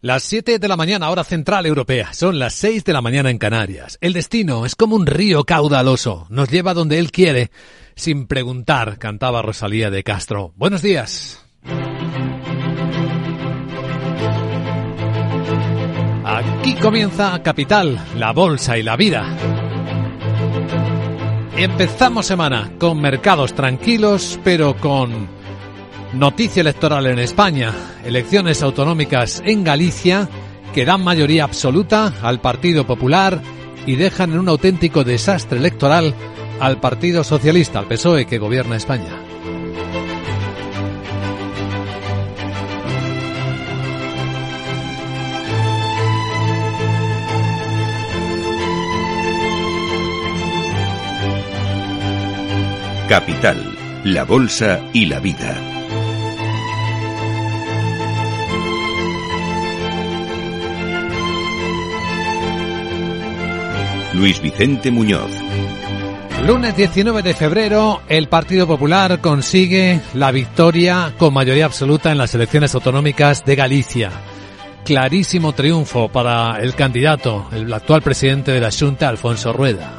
Las 7 de la mañana, hora central europea. Son las 6 de la mañana en Canarias. El destino es como un río caudaloso. Nos lleva donde él quiere, sin preguntar, cantaba Rosalía de Castro. Buenos días. Aquí comienza Capital, la bolsa y la vida. Empezamos semana con mercados tranquilos, pero con Noticia electoral en España, elecciones autonómicas en Galicia que dan mayoría absoluta al Partido Popular y dejan en un auténtico desastre electoral al Partido Socialista, al PSOE que gobierna España. Capital, la Bolsa y la Vida. Luis Vicente Muñoz. Lunes 19 de febrero, el Partido Popular consigue la victoria con mayoría absoluta en las elecciones autonómicas de Galicia. Clarísimo triunfo para el candidato, el actual presidente de la Junta, Alfonso Rueda.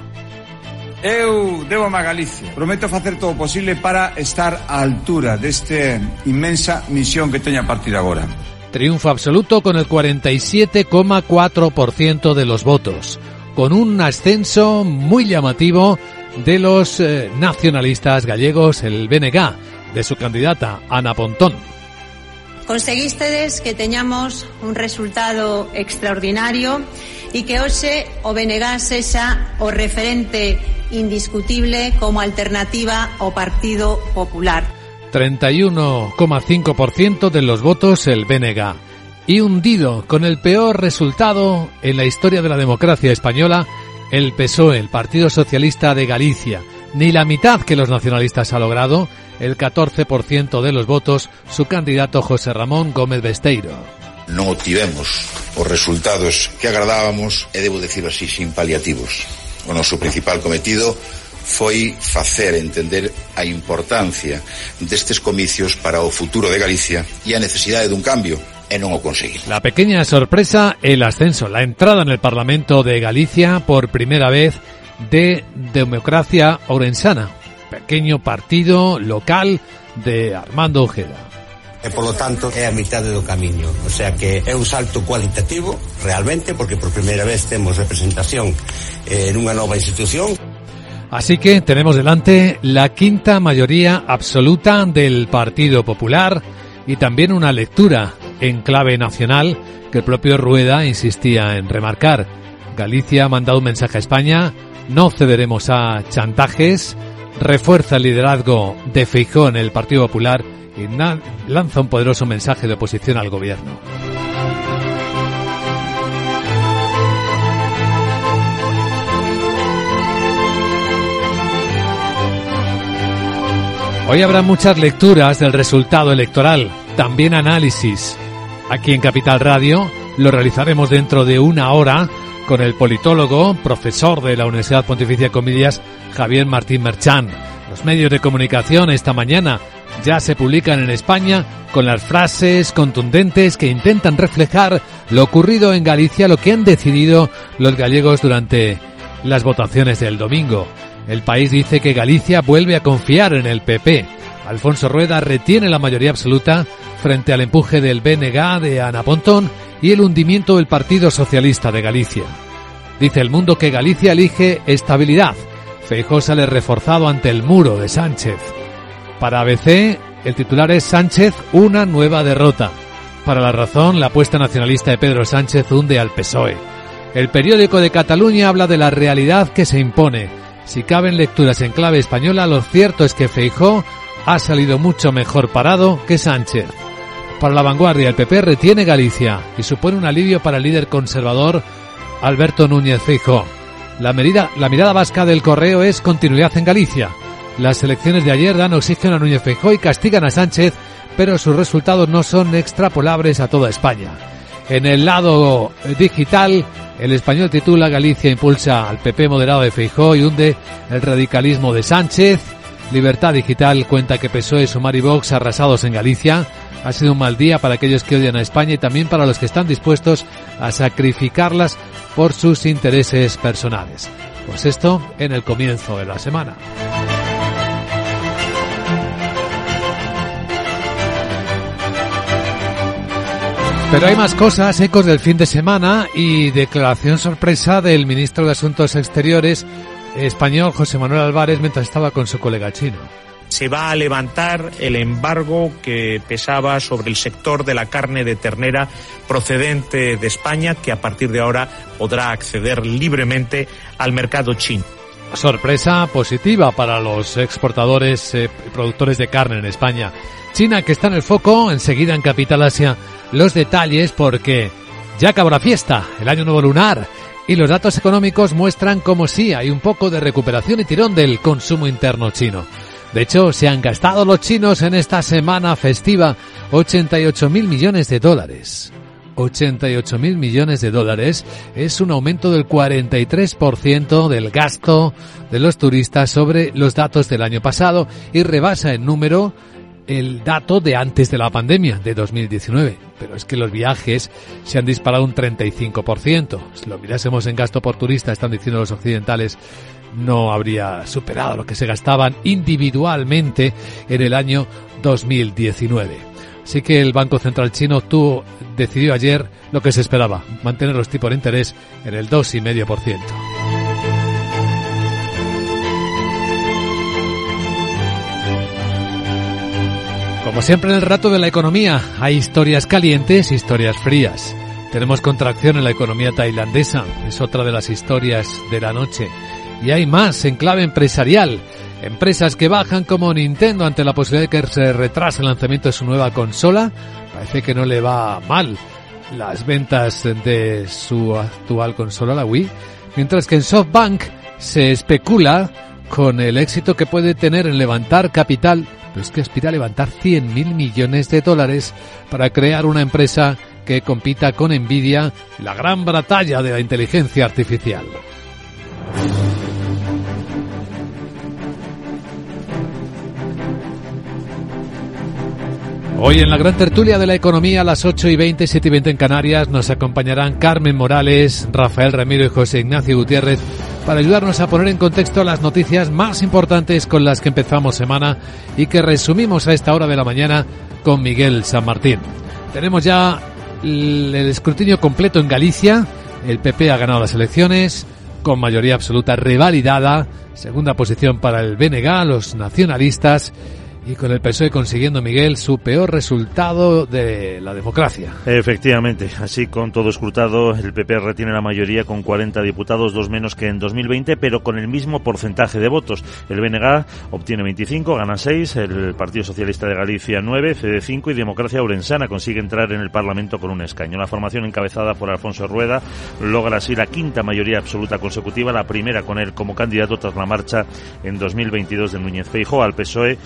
Eu debo a Galicia. Prometo facer todo o posible para estar á altura desta inmensa misión que teño a partir de agora. Triunfo absoluto con el 47,4% de los votos con un ascenso muy llamativo de los eh, nacionalistas gallegos, el BNG, de su candidata Ana Pontón. Conseguistedes que teñamos un resultado extraordinario y que hoxe o BNG sexa o referente indiscutible como alternativa ao Partido Popular. 31,5% de los votos el BNG y hundido con el peor resultado en la historia de la democracia española, el PSOE, el Partido Socialista de Galicia. Ni la mitad que los nacionalistas ha logrado, el 14% de los votos, su candidato José Ramón Gómez Besteiro. Non obtivemos os resultados que agradábamos e debo decirlo así sin paliativos. O noso principal cometido foi facer entender a importancia destes comicios para o futuro de Galicia e a necesidade dun cambio e non o. La pequeña sorpresa, el ascenso, la entrada en el Parlamento de Galicia por primera vez de Democracia Orensana, pequeño partido local de Armando Ojeda. e polo tanto é a mitad do camiño o sea que é un salto cualitativo realmente porque por primeira vez temos representación eh, nunha nova institución Así que tenemos delante la quinta mayoría absoluta del Partido Popular y también una lectura en clave nacional que el propio Rueda insistía en remarcar. Galicia ha mandado un mensaje a España, no cederemos a chantajes, refuerza el liderazgo de Feijó en el Partido Popular y lanza un poderoso mensaje de oposición al gobierno. Hoy habrá muchas lecturas del resultado electoral, también análisis. Aquí en Capital Radio lo realizaremos dentro de una hora con el politólogo, profesor de la Universidad Pontificia Comillas, Javier Martín Merchán. Los medios de comunicación esta mañana ya se publican en España con las frases contundentes que intentan reflejar lo ocurrido en Galicia, lo que han decidido los gallegos durante las votaciones del domingo. El país dice que Galicia vuelve a confiar en el PP. Alfonso Rueda retiene la mayoría absoluta frente al empuje del BNG de Ana Pontón y el hundimiento del Partido Socialista de Galicia. Dice el mundo que Galicia elige estabilidad. Feijó sale reforzado ante el muro de Sánchez. Para ABC, el titular es Sánchez, una nueva derrota. Para la razón, la apuesta nacionalista de Pedro Sánchez hunde al PSOE. El periódico de Cataluña habla de la realidad que se impone. Si caben lecturas en clave española, lo cierto es que Feijó ha salido mucho mejor parado que Sánchez. Para la vanguardia, el PP retiene Galicia y supone un alivio para el líder conservador Alberto Núñez Feijóo. La, mirada vasca del correo es continuidad en Galicia. Las elecciones de ayer dan oxígeno a Núñez Feijóo y castigan a Sánchez, pero sus resultados no son extrapolables a toda España. En el lado digital, el español titula Galicia impulsa al PP moderado de Feijóo y hunde el radicalismo de Sánchez. Libertad Digital cuenta que PSOE, Sumar y Vox arrasados en Galicia. Ha sido un mal día para aquellos que odian a España y también para los que están dispuestos a sacrificarlas por sus intereses personales. Pues esto en el comienzo de la semana. Pero hay más cosas, ecos del fin de semana y declaración sorpresa del ministro de Asuntos Exteriores español José Manuel Álvarez mientras estaba con su colega chino. Se va a levantar el embargo que pesaba sobre el sector de la carne de ternera procedente de España, que a partir de ahora podrá acceder libremente al mercado chino. Sorpresa positiva para los exportadores y eh, productores de carne en España. China, que está en el foco, enseguida en Capital Asia, los detalles porque ya acabó la fiesta, el año nuevo lunar, y los datos económicos muestran como sí hay un poco de recuperación y tirón del consumo interno chino. De hecho, se han gastado los chinos en esta semana festiva 88 mil millones de dólares. 88 mil millones de dólares es un aumento del 43% del gasto de los turistas sobre los datos del año pasado y rebasa en número el dato de antes de la pandemia, de 2019. Pero es que los viajes se han disparado un 35%. Si lo mirásemos en gasto por turista, están diciendo los occidentales, no habría superado lo que se gastaban individualmente en el año 2019. Así que el Banco Central Chino tuvo, decidió ayer lo que se esperaba, mantener los tipos de interés en el 2,5%. Como siempre en el rato de la economía, hay historias calientes, historias frías. Tenemos contracción en la economía tailandesa, es otra de las historias de la noche. Y hay más en clave empresarial. Empresas que bajan como Nintendo ante la posibilidad de que se retrase el lanzamiento de su nueva consola. Parece que no le va mal las ventas de su actual consola, la Wii. Mientras que en SoftBank se especula con el éxito que puede tener en levantar capital pero es que aspira a levantar 100 mil millones de dólares para crear una empresa que compita con Nvidia en la gran batalla de la inteligencia artificial. Hoy en la gran tertulia de la economía a las 8 y 20, 7 y 20 en Canarias nos acompañarán Carmen Morales, Rafael Ramiro y José Ignacio Gutiérrez para ayudarnos a poner en contexto las noticias más importantes con las que empezamos semana y que resumimos a esta hora de la mañana con Miguel San Martín. Tenemos ya el escrutinio completo en Galicia, el PP ha ganado las elecciones con mayoría absoluta revalidada, segunda posición para el BNG, los nacionalistas y con el PSOE consiguiendo, Miguel, su peor resultado de la democracia. Efectivamente, así con todo escrutado, el PP retiene la mayoría con 40 diputados, dos menos que en 2020, pero con el mismo porcentaje de votos. El BNG obtiene 25, gana 6, el Partido Socialista de Galicia 9, CD 5 y Democracia Orensana consigue entrar en el Parlamento con un escaño. La formación encabezada por Alfonso Rueda logra así la quinta mayoría absoluta consecutiva, la primera con él como candidato tras la marcha en 2022 de Núñez Feijóo al PSOE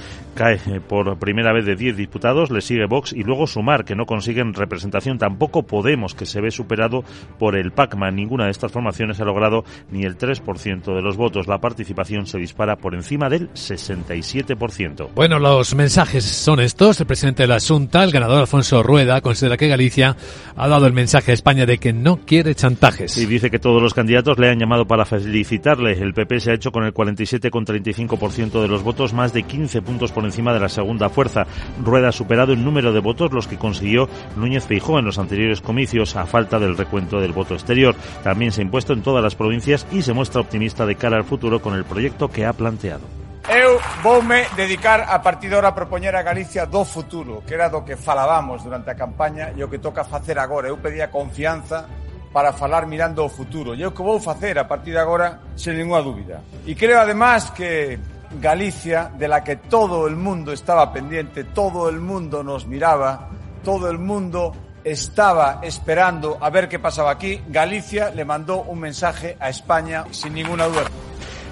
cae eh, por primera vez de 10 diputados, le sigue Vox y luego Sumar, que no consiguen representación. Tampoco Podemos, que se ve superado por el PACMA. Ninguna de estas formaciones ha logrado ni el 3% de los votos. La participación se dispara por encima del 67%. Bueno, los mensajes son estos. El presidente de la Junta, el ganador Alfonso Rueda, considera que Galicia ha dado el mensaje a España de que no quiere chantajes. Y dice que todos los candidatos le han llamado para felicitarle. El PP se ha hecho con el 47,35% de los votos, más de 15 puntos por encima de la segunda fuerza. Rueda ha superado en número de votos los que consiguió Núñez Feijó en los anteriores comicios a falta del recuento del voto exterior. También se ha impuesto en todas las provincias y se muestra optimista de cara al futuro con el proyecto que ha planteado. Eu voume dedicar a partir de ahora a propoñer a Galicia do futuro, que era do que falábamos durante a campaña e o que toca facer agora. Eu pedía confianza para falar mirando o futuro. E o que vou facer a partir de agora, sen ninguna dúbida. E creo además que Galicia, de la que todo el mundo estaba pendiente, todo el mundo nos miraba, todo el mundo estaba esperando a ver qué pasaba aquí, Galicia le mandó un mensaje a España sin ninguna duda.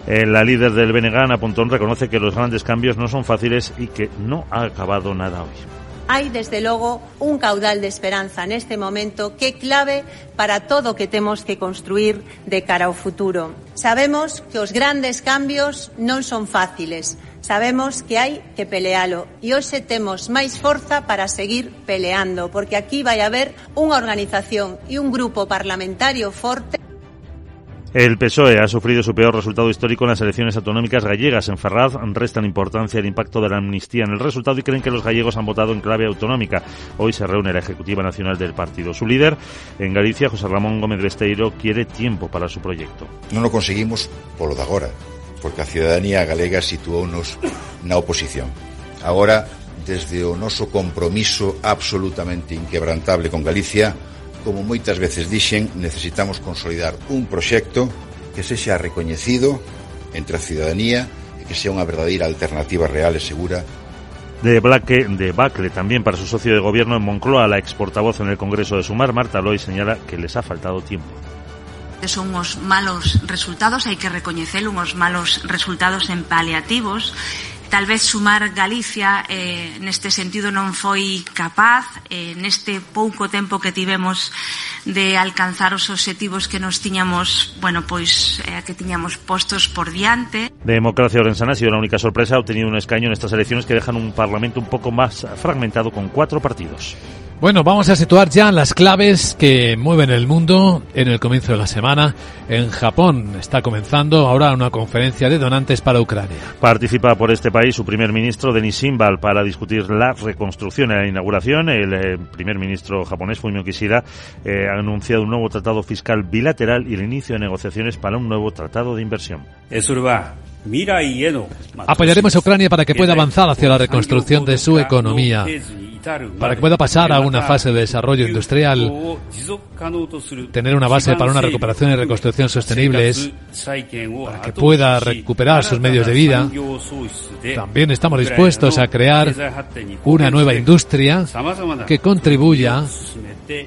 Eh, la líder del Benegán, Pontón, reconoce que los grandes cambios no son fáciles y que no ha acabado nada hoy hai desde logo un caudal de esperanza neste momento que é clave para todo o que temos que construir de cara ao futuro. Sabemos que os grandes cambios non son fáciles, Sabemos que hai que pelealo e hoxe temos máis forza para seguir peleando, porque aquí vai haber unha organización e un grupo parlamentario forte el PSOE ha sufrido su peor resultado histórico en las elecciones autonómicas gallegas. En Ferraz restan importancia el impacto de la amnistía en el resultado y creen que los gallegos han votado en clave autonómica. Hoy se reúne la Ejecutiva Nacional del partido. Su líder en Galicia, José Ramón Gómez Besteiro, quiere tiempo para su proyecto. No lo conseguimos por lo de ahora, porque a ciudadanía galega situounos na oposición. Agora, desde o compromiso absolutamente inquebrantable con Galicia, Como moitas veces dixen, necesitamos consolidar un proxecto que sexa recoñecido entre a ciudadanía e que sea unha verdadeira alternativa real e segura de Blaque de Bacle también para su socio de gobierno en Moncloa, la exportavoz en el Congreso de Sumar, Marta Loy, señala que les ha faltado tiempo. Son unos malos resultados, hay que reconocer unos malos resultados en paliativos Tal vez sumar Galicia eh, neste sentido non foi capaz eh, neste pouco tempo que tivemos de alcanzar os objetivos que nos tiñamos, bueno, pois eh, que tiñamos postos por diante. Democracia Orensana ha sido la única sorpresa, ha obtenido un escaño en estas elecciones que dejan un parlamento un poco más fragmentado con cuatro partidos. Bueno, vamos a situar ya las claves que mueven el mundo en el comienzo de la semana. En Japón está comenzando ahora una conferencia de donantes para Ucrania. Participa por este país su primer ministro Denis Shimbal para discutir la reconstrucción y la inauguración. El eh, primer ministro japonés Fumio Kishida eh, ha anunciado un nuevo tratado fiscal bilateral y el inicio de negociaciones para un nuevo tratado de inversión. Apoyaremos a Ucrania para que pueda avanzar hacia la reconstrucción de su economía para que pueda pasar a una fase de desarrollo industrial, tener una base para una recuperación y reconstrucción sostenibles, para que pueda recuperar sus medios de vida. También estamos dispuestos a crear una nueva industria que contribuya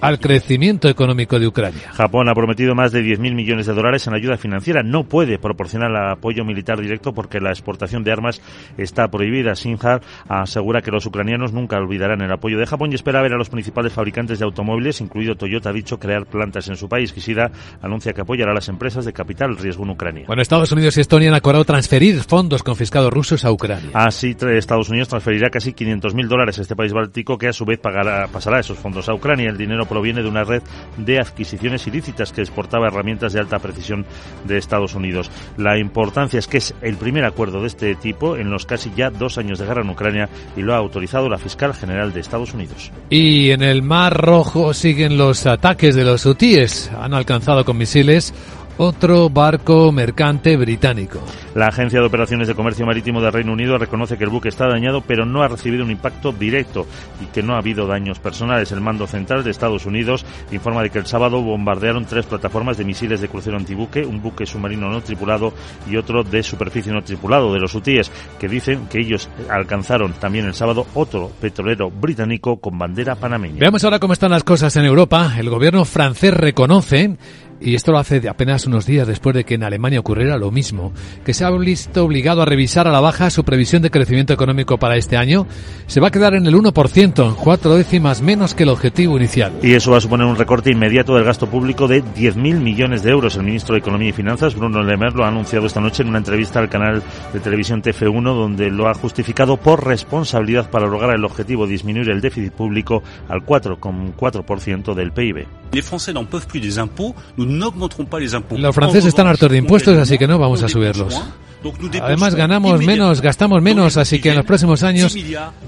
al crecimiento económico de Ucrania. Japón ha prometido más de 10.000 millones de dólares en ayuda financiera. No puede proporcionar apoyo militar directo porque la exportación de armas está prohibida. Sinjar asegura que los ucranianos nunca olvidarán el apoyo de Japón y espera ver a los principales fabricantes de automóviles, incluido Toyota, ha dicho crear plantas en su país. Kishida anuncia que apoyará a las empresas de capital riesgo en Ucrania. Bueno, Estados Unidos y Estonia han acordado transferir fondos confiscados rusos a Ucrania. Así, Estados Unidos transferirá casi 500.000 dólares a este país báltico que a su vez pagará, pasará esos fondos a Ucrania. El dinero proviene de una red de adquisiciones ilícitas que exportaba herramientas de alta precisión de Estados Unidos. La importancia es que es el primer acuerdo de este tipo en los casi ya dos años de guerra en Ucrania y lo ha autorizado la fiscal general de Estados Unidos. Y en el Mar Rojo siguen los ataques de los hutíes. Han alcanzado con misiles otro barco mercante británico. La Agencia de Operaciones de Comercio Marítimo del Reino Unido reconoce que el buque está dañado, pero no ha recibido un impacto directo y que no ha habido daños personales. El mando central de Estados Unidos informa de que el sábado bombardearon tres plataformas de misiles de crucero antibuque, un buque submarino no tripulado y otro de superficie no tripulado de los hutíes, que dicen que ellos alcanzaron también el sábado otro petrolero británico con bandera panameña. Veamos ahora cómo están las cosas en Europa. El gobierno francés reconoce y esto lo hace de apenas unos días después de que en Alemania ocurriera lo mismo, que se ha visto obligado a revisar a la baja su previsión de crecimiento económico para este año, se va a quedar en el 1%, en cuatro décimas menos que el objetivo inicial. Y eso va a suponer un recorte inmediato del gasto público de 10.000 millones de euros. El ministro de Economía y Finanzas, Bruno Le Maire, lo ha anunciado esta noche en una entrevista al canal de televisión TF1, donde lo ha justificado por responsabilidad para lograr el objetivo de disminuir el déficit público al 4,4% del PIB. Los franceses están hartos de impuestos, así que no vamos a subirlos. Además ganamos menos, gastamos menos, así que en los próximos años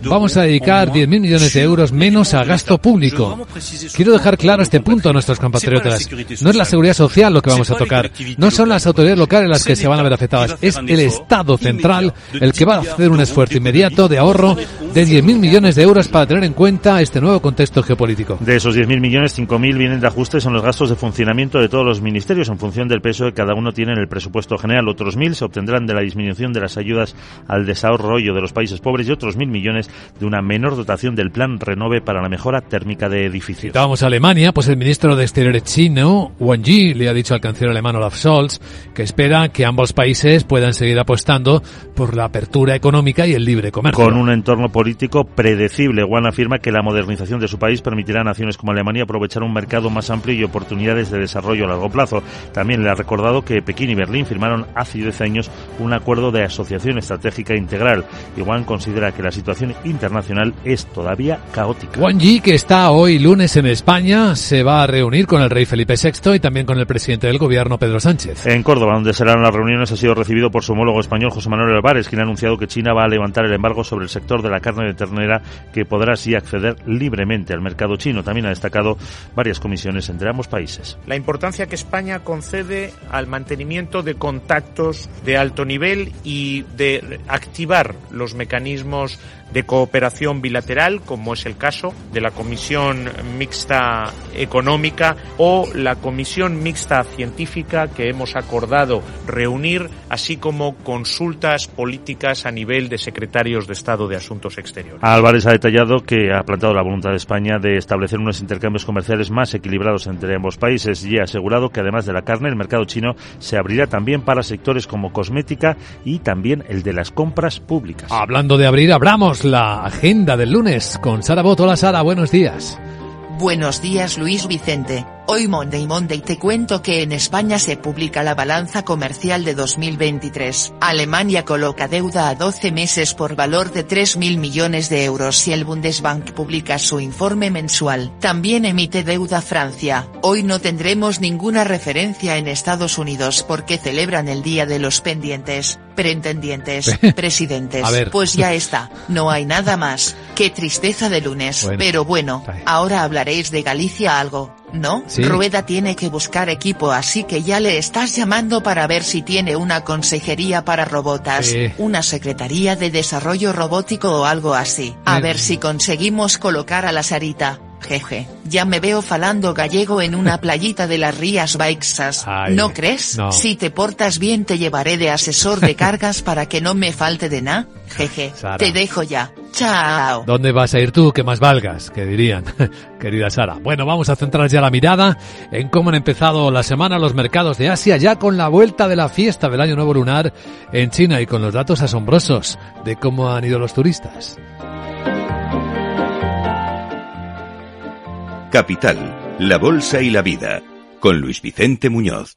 vamos a dedicar 10.000 millones de euros menos a gasto público. Quiero dejar claro este punto a nuestros compatriotas. No es la seguridad social lo que vamos a tocar. No son las autoridades locales las que se van a ver afectadas. Es el Estado central el que va a hacer un esfuerzo inmediato de ahorro de 10.000 millones de euros para tener en cuenta este nuevo contexto geopolítico. De esos 10.000 millones, 5.000 vienen de ajustes en los gastos de funcionamiento de todos los ministerios en función del peso que cada uno tiene en el presupuesto general. Otros 1.000 se obtendrán de la disminución de las ayudas al desarrollo de los países pobres y otros mil millones de una menor dotación del plan Renove para la mejora térmica de edificios. Vamos a Alemania, pues el ministro de Exteriores chino, Wang Yi, le ha dicho al canciller alemán Olaf Scholz que espera que ambos países puedan seguir apostando por la apertura económica y el libre comercio. Con un entorno político predecible, Wang afirma que la modernización de su país permitirá a naciones como Alemania aprovechar un mercado más amplio y oportunidades de desarrollo a largo plazo. También le ha recordado que Pekín y Berlín firmaron hace 10 años un acuerdo de asociación estratégica integral. Igual considera que la situación internacional es todavía caótica. Wang Yi, que está hoy lunes en España, se va a reunir con el rey Felipe VI y también con el presidente del gobierno, Pedro Sánchez. En Córdoba, donde serán las reuniones, ha sido recibido por su homólogo español, José Manuel Álvarez, quien ha anunciado que China va a levantar el embargo sobre el sector de la carne de ternera, que podrá así acceder libremente al mercado chino. También ha destacado varias comisiones entre ambos países. La importancia que España concede al mantenimiento de contactos de alto nivel y de activar los mecanismos de cooperación bilateral, como es el caso de la Comisión Mixta Económica o la Comisión Mixta Científica que hemos acordado reunir, así como consultas políticas a nivel de secretarios de Estado de Asuntos Exteriores. Álvarez ha detallado que ha planteado la voluntad de España de establecer unos intercambios comerciales más equilibrados entre ambos países y ha asegurado que además de la carne, el mercado chino se abrirá también para sectores como cosmética y también el de las compras públicas. Hablando de abrir, abramos la agenda del lunes con Sara Boto. Hola Sara, buenos días. Buenos días Luis Vicente. Hoy Monday Monday te cuento que en España se publica la balanza comercial de 2023. Alemania coloca deuda a 12 meses por valor de 3.000 millones de euros y el Bundesbank publica su informe mensual. También emite deuda Francia. Hoy no tendremos ninguna referencia en Estados Unidos porque celebran el Día de los Pendientes, Pretendientes, Presidentes. Pues ya está, no hay nada más. Qué tristeza de lunes. Pero bueno, ahora hablaréis de Galicia algo. ¿No? Rueda tiene que buscar equipo así que ya le estás llamando para ver si tiene una consejería para robotas, una secretaría de desarrollo robótico o algo así. A ver si conseguimos colocar a la Sarita. Jeje, ya me veo falando gallego en una playita de las Rías Baixas. ¿No crees? Si te portas bien te llevaré de asesor de cargas para que no me falte de nada. Jeje, te dejo ya. Chao. ¿Dónde vas a ir tú que más valgas? Que dirían, querida Sara. Bueno, vamos a centrar ya la mirada en cómo han empezado la semana los mercados de Asia, ya con la vuelta de la fiesta del Año Nuevo Lunar en China y con los datos asombrosos de cómo han ido los turistas. Capital, la Bolsa y la Vida, con Luis Vicente Muñoz.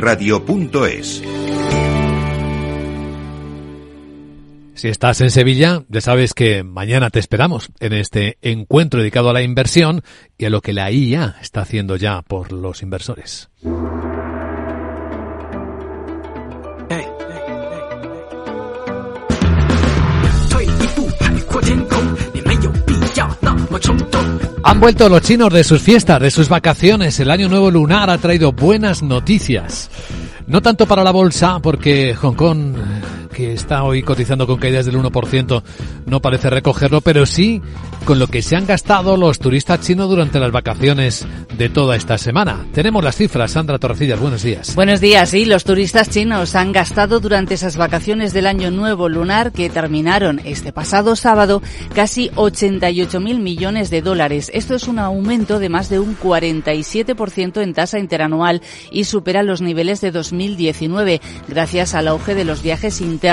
eventos@capitalradio.es. Si estás en Sevilla, ya sabes que mañana te esperamos en este encuentro dedicado a la inversión y a lo que la IA está haciendo ya por los inversores. Han vuelto los chinos de sus fiestas, de sus vacaciones. El año nuevo lunar ha traído buenas noticias. No tanto para la bolsa, porque Hong Kong que está hoy cotizando con caídas del 1%, no parece recogerlo, pero sí con lo que se han gastado los turistas chinos durante las vacaciones de toda esta semana. Tenemos las cifras. Sandra Torrecillas, buenos días. Buenos días. Sí, los turistas chinos han gastado durante esas vacaciones del año nuevo lunar que terminaron este pasado sábado casi 88.000 millones de dólares. Esto es un aumento de más de un 47% en tasa interanual y supera los niveles de 2019 gracias al auge de los viajes internos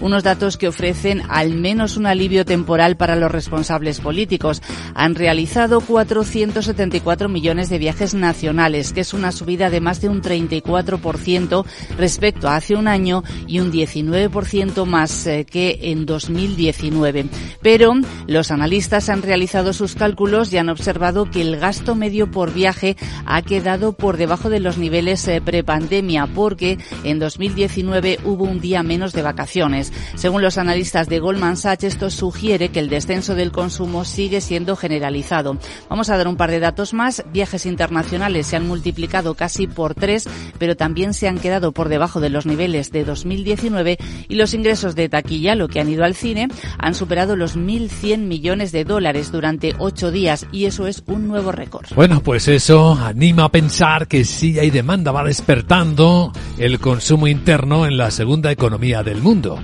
unos datos que ofrecen al menos un alivio temporal para los responsables políticos. Han realizado 474 millones de viajes nacionales, que es una subida de más de un 34% respecto a hace un año y un 19% más eh, que en 2019. Pero los analistas han realizado sus cálculos y han observado que el gasto medio por viaje ha quedado por debajo de los niveles eh, prepandemia porque en 2019 hubo un día menos de vacaciones. Según los analistas de Goldman Sachs, esto sugiere que el descenso del consumo sigue siendo generalizado. Vamos a dar un par de datos más. Viajes internacionales se han multiplicado casi por tres, pero también se han quedado por debajo de los niveles de 2019 y los ingresos de taquilla, lo que han ido al cine, han superado los 1.100 millones de dólares durante ocho días y eso es un nuevo récord. Bueno, pues eso anima a pensar que sí hay demanda, va despertando el consumo interno en la segunda economía del mundo.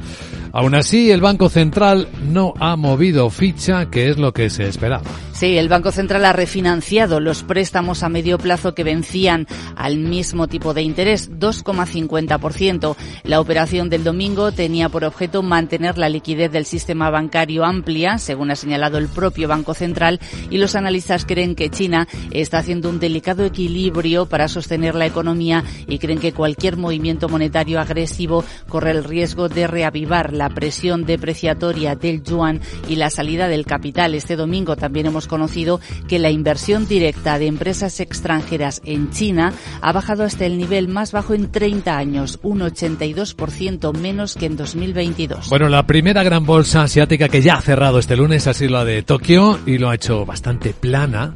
Aún así, el Banco Central no ha movido ficha, que es lo que se esperaba. Sí, el Banco Central ha refinanciado los préstamos a medio plazo que vencían al mismo tipo de interés, 2,50%. La operación del domingo tenía por objeto mantener la liquidez del sistema bancario amplia, según ha señalado el propio Banco Central, y los analistas creen que China está haciendo un delicado equilibrio para sostener la economía y creen que cualquier movimiento monetario agresivo corre el riesgo de reavivar la presión depreciatoria del yuan y la salida del capital. Este domingo también hemos conocido que la inversión directa de empresas extranjeras en China ha bajado hasta el nivel más bajo en 30 años, un 82% menos que en 2022. Bueno, la primera gran bolsa asiática que ya ha cerrado este lunes ha sido la de Tokio y lo ha hecho bastante plana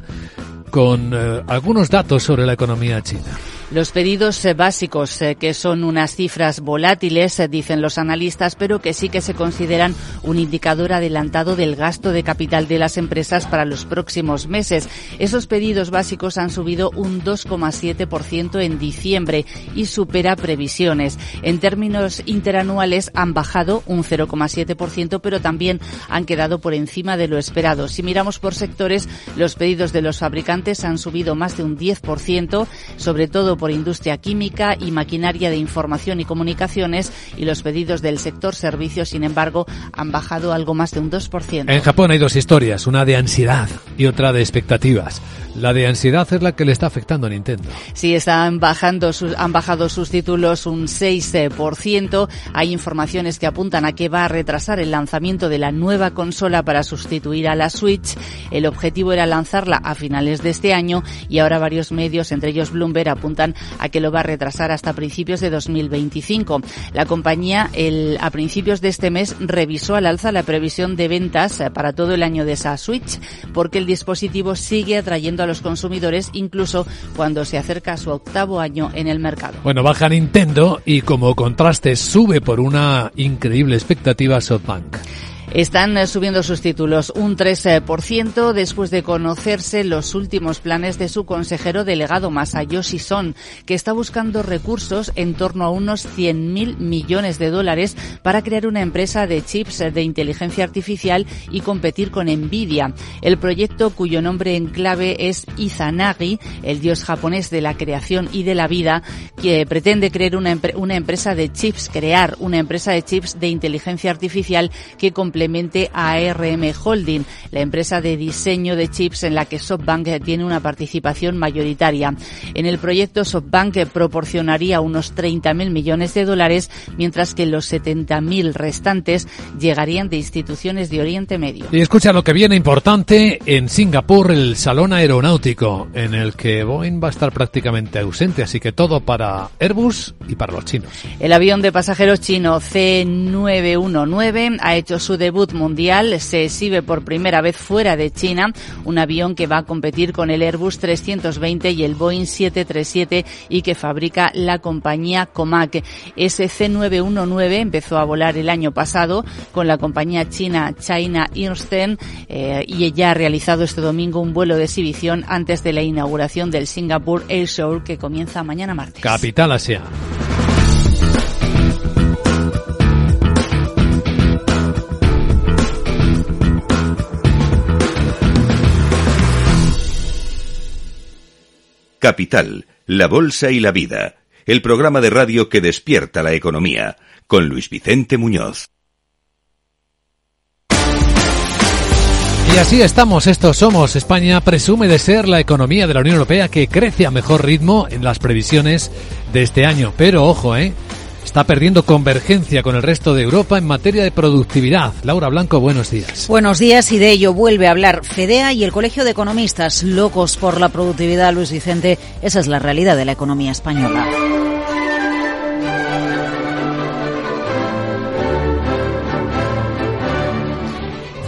con eh, algunos datos sobre la economía china. Los pedidos eh, básicos, eh, que son unas cifras volátiles, eh, dicen los analistas, pero que sí que se consideran un indicador adelantado del gasto de capital de las empresas para los próximos meses. Esos pedidos básicos han subido un 2,7% en diciembre y supera previsiones. En términos interanuales han bajado un 0,7%, pero también han quedado por encima de lo esperado. Si miramos por sectores, los pedidos de los fabricantes han subido más de un 10%, sobre todo por industria química y maquinaria de información y comunicaciones y los pedidos del sector servicios, sin embargo, han bajado algo más de un 2%. En Japón hay dos historias, una de ansiedad y otra de expectativas. La de ansiedad es la que le está afectando a Nintendo. Sí, están bajando sus, han bajado sus títulos un 6%. Hay informaciones que apuntan a que va a retrasar el lanzamiento de la nueva consola para sustituir a la Switch. El objetivo era lanzarla a finales de este año y ahora varios medios, entre ellos Bloomberg, apuntan a que lo va a retrasar hasta principios de 2025. La compañía el, a principios de este mes revisó al alza la previsión de ventas para todo el año de esa Switch porque el dispositivo sigue atrayendo a los consumidores incluso cuando se acerca a su octavo año en el mercado. Bueno, baja Nintendo y como contraste sube por una increíble expectativa SoftBank. Están eh, subiendo sus títulos un 3% después de conocerse los últimos planes de su consejero delegado Masayoshi Son, que está buscando recursos en torno a unos 100.000 millones de dólares para crear una empresa de chips de inteligencia artificial y competir con Nvidia. El proyecto, cuyo nombre en clave es Izanagi, el dios japonés de la creación y de la vida, que pretende crear una, una empresa de chips, crear una empresa de chips de inteligencia artificial que a ARM Holding, la empresa de diseño de chips en la que SoftBank tiene una participación mayoritaria. En el proyecto SoftBank proporcionaría unos 30.000 millones de dólares, mientras que los 70.000 restantes llegarían de instituciones de Oriente Medio. Y escucha lo que viene importante en Singapur, el Salón Aeronáutico, en el que Boeing va a estar prácticamente ausente, así que todo para Airbus y para los chinos. El avión de pasajeros chino C919 ha hecho su debut mundial, se exhibe por primera vez fuera de China, un avión que va a competir con el Airbus 320 y el Boeing 737 y que fabrica la compañía Comac. Ese C919 empezó a volar el año pasado con la compañía china China Eastern eh, y ya ha realizado este domingo un vuelo de exhibición antes de la inauguración del Singapore Air Show que comienza mañana martes. Capital Asia. Capital, la Bolsa y la Vida. el programa de radio que despierta la economía, con Luis Vicente Muñoz. Y así estamos, estos somos. España presume de ser la economía de la Unión Europea que crece a mejor ritmo en las previsiones de este año. Pero ojo, ¿eh? Está perdiendo convergencia con el resto de Europa en materia de productividad. Laura Blanco, buenos días. Buenos días y de ello vuelve a hablar FEDEA y el Colegio de Economistas, locos por la productividad, Luis Vicente. Esa es la realidad de la economía española.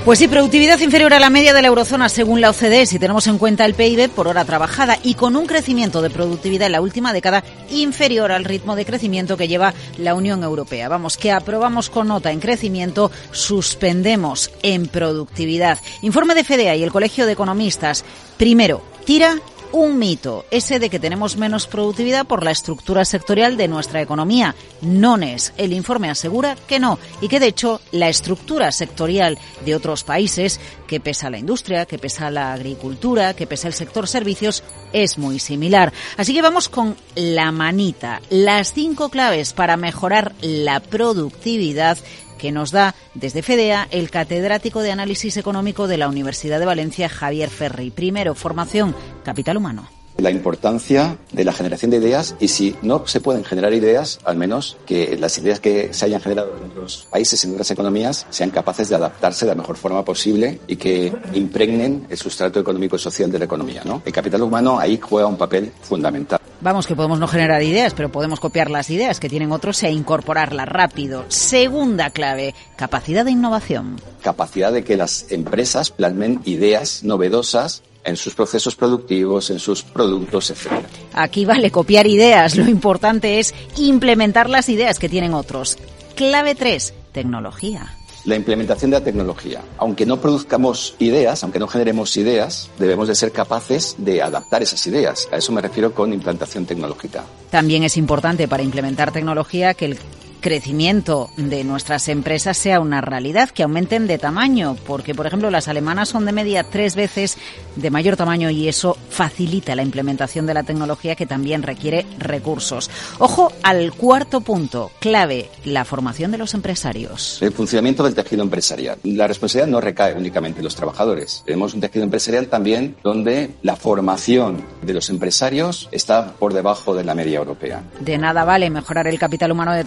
Pues sí, productividad inferior a la media de la eurozona según la OCDE, si tenemos en cuenta el PIB por hora trabajada y con un crecimiento de productividad en la última década inferior al ritmo de crecimiento que lleva la Unión Europea. Vamos, que aprobamos con nota en crecimiento, suspendemos en productividad. Informe de FEDEA y el Colegio de Economistas. Primero, tira un mito, ese de que tenemos menos productividad por la estructura sectorial de nuestra economía. No es. El informe asegura que no y que de hecho la estructura sectorial de otros países, que pesa la industria, que pesa la agricultura, que pesa el sector servicios, es muy similar. Así que vamos con la manita, las cinco claves para mejorar la productividad que nos da desde FEDEA el catedrático de Análisis Económico de la Universidad de Valencia, Javier Ferri. Primero, formación, capital humano la importancia de la generación de ideas y si no se pueden generar ideas, al menos que las ideas que se hayan generado en otros países, en otras economías, sean capaces de adaptarse de la mejor forma posible y que impregnen el sustrato económico y social de la economía. ¿no? El capital humano ahí juega un papel fundamental. Vamos, que podemos no generar ideas, pero podemos copiar las ideas que tienen otros e incorporarlas rápido. Segunda clave, capacidad de innovación. Capacidad de que las empresas plasmen ideas novedosas en sus procesos productivos, en sus productos, etc. Aquí vale copiar ideas, lo importante es implementar las ideas que tienen otros. Clave 3, tecnología. La implementación de la tecnología. Aunque no produzcamos ideas, aunque no generemos ideas, debemos de ser capaces de adaptar esas ideas. A eso me refiero con implantación tecnológica. También es importante para implementar tecnología que el crecimiento de nuestras empresas sea una realidad, que aumenten de tamaño, porque por ejemplo las alemanas son de media tres veces de mayor tamaño y eso facilita la implementación de la tecnología que también requiere recursos. Ojo al cuarto punto, clave, la formación de los empresarios. El funcionamiento del tejido empresarial. La responsabilidad no recae únicamente en los trabajadores. Tenemos un tejido empresarial también donde la formación de los empresarios está por debajo de la media europea. De nada vale mejorar el capital humano de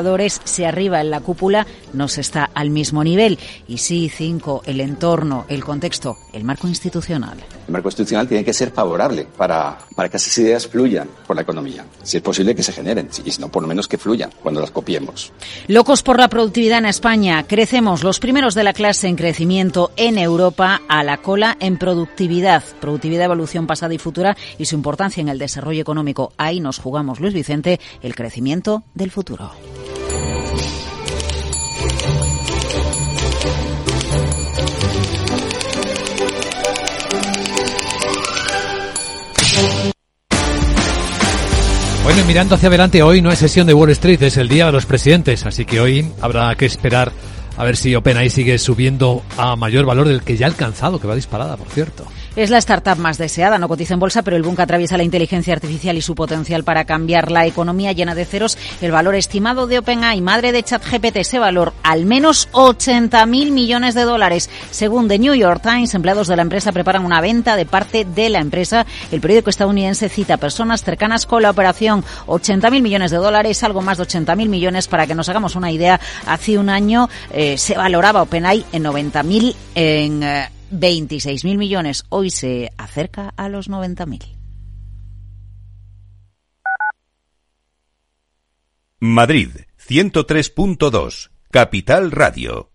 trabajadores si arriba en la cúpula no se está al mismo nivel. Y sí, cinco, el entorno, el contexto, el marco institucional. El marco institucional tiene que ser favorable para, para que esas ideas fluyan por la economía. Si es posible que se generen, y si no, por lo menos que fluyan cuando las copiemos. Locos por la productividad en España. Crecemos los primeros de la clase en crecimiento en Europa a la cola en productividad. Productividad, evolución pasada y futura y su importancia en el desarrollo económico. Ahí nos jugamos, Luis Vicente, el crecimiento del futuro. Bueno, mirando hacia adelante, hoy no es sesión de Wall Street, es el día de los presidentes, así que hoy habrá que esperar a ver si OpenAI sigue subiendo a mayor valor del que ya ha alcanzado, que va disparada, por cierto. Es la startup más deseada, no cotiza en bolsa, pero el boom atraviesa la inteligencia artificial y su potencial para cambiar la economía llena de ceros. El valor estimado de OpenAI, madre de ChatGPT, ese valor al menos 80 mil millones de dólares. Según The New York Times, empleados de la empresa preparan una venta de parte de la empresa. El periódico estadounidense cita personas cercanas con la operación. 80 mil millones de dólares, algo más de 80 mil millones, para que nos hagamos una idea. Hace un año eh, se valoraba OpenAI en 90 mil en... Eh, 26.000 millones, hoy se acerca a los 90.000. Madrid, 103.2, Capital Radio.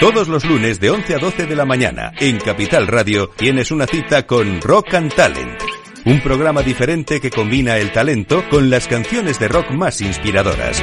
Todos los lunes de 11 a 12 de la mañana en Capital Radio tienes una cita con Rock and Talent, un programa diferente que combina el talento con las canciones de rock más inspiradoras.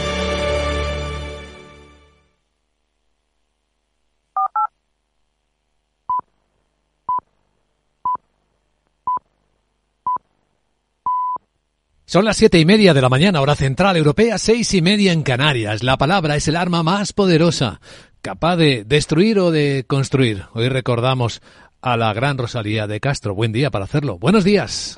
Son las siete y media de la mañana, hora central europea, seis y media en Canarias. La palabra es el arma más poderosa, capaz de destruir o de construir. Hoy recordamos a la gran Rosalía de Castro. Buen día para hacerlo. Buenos días.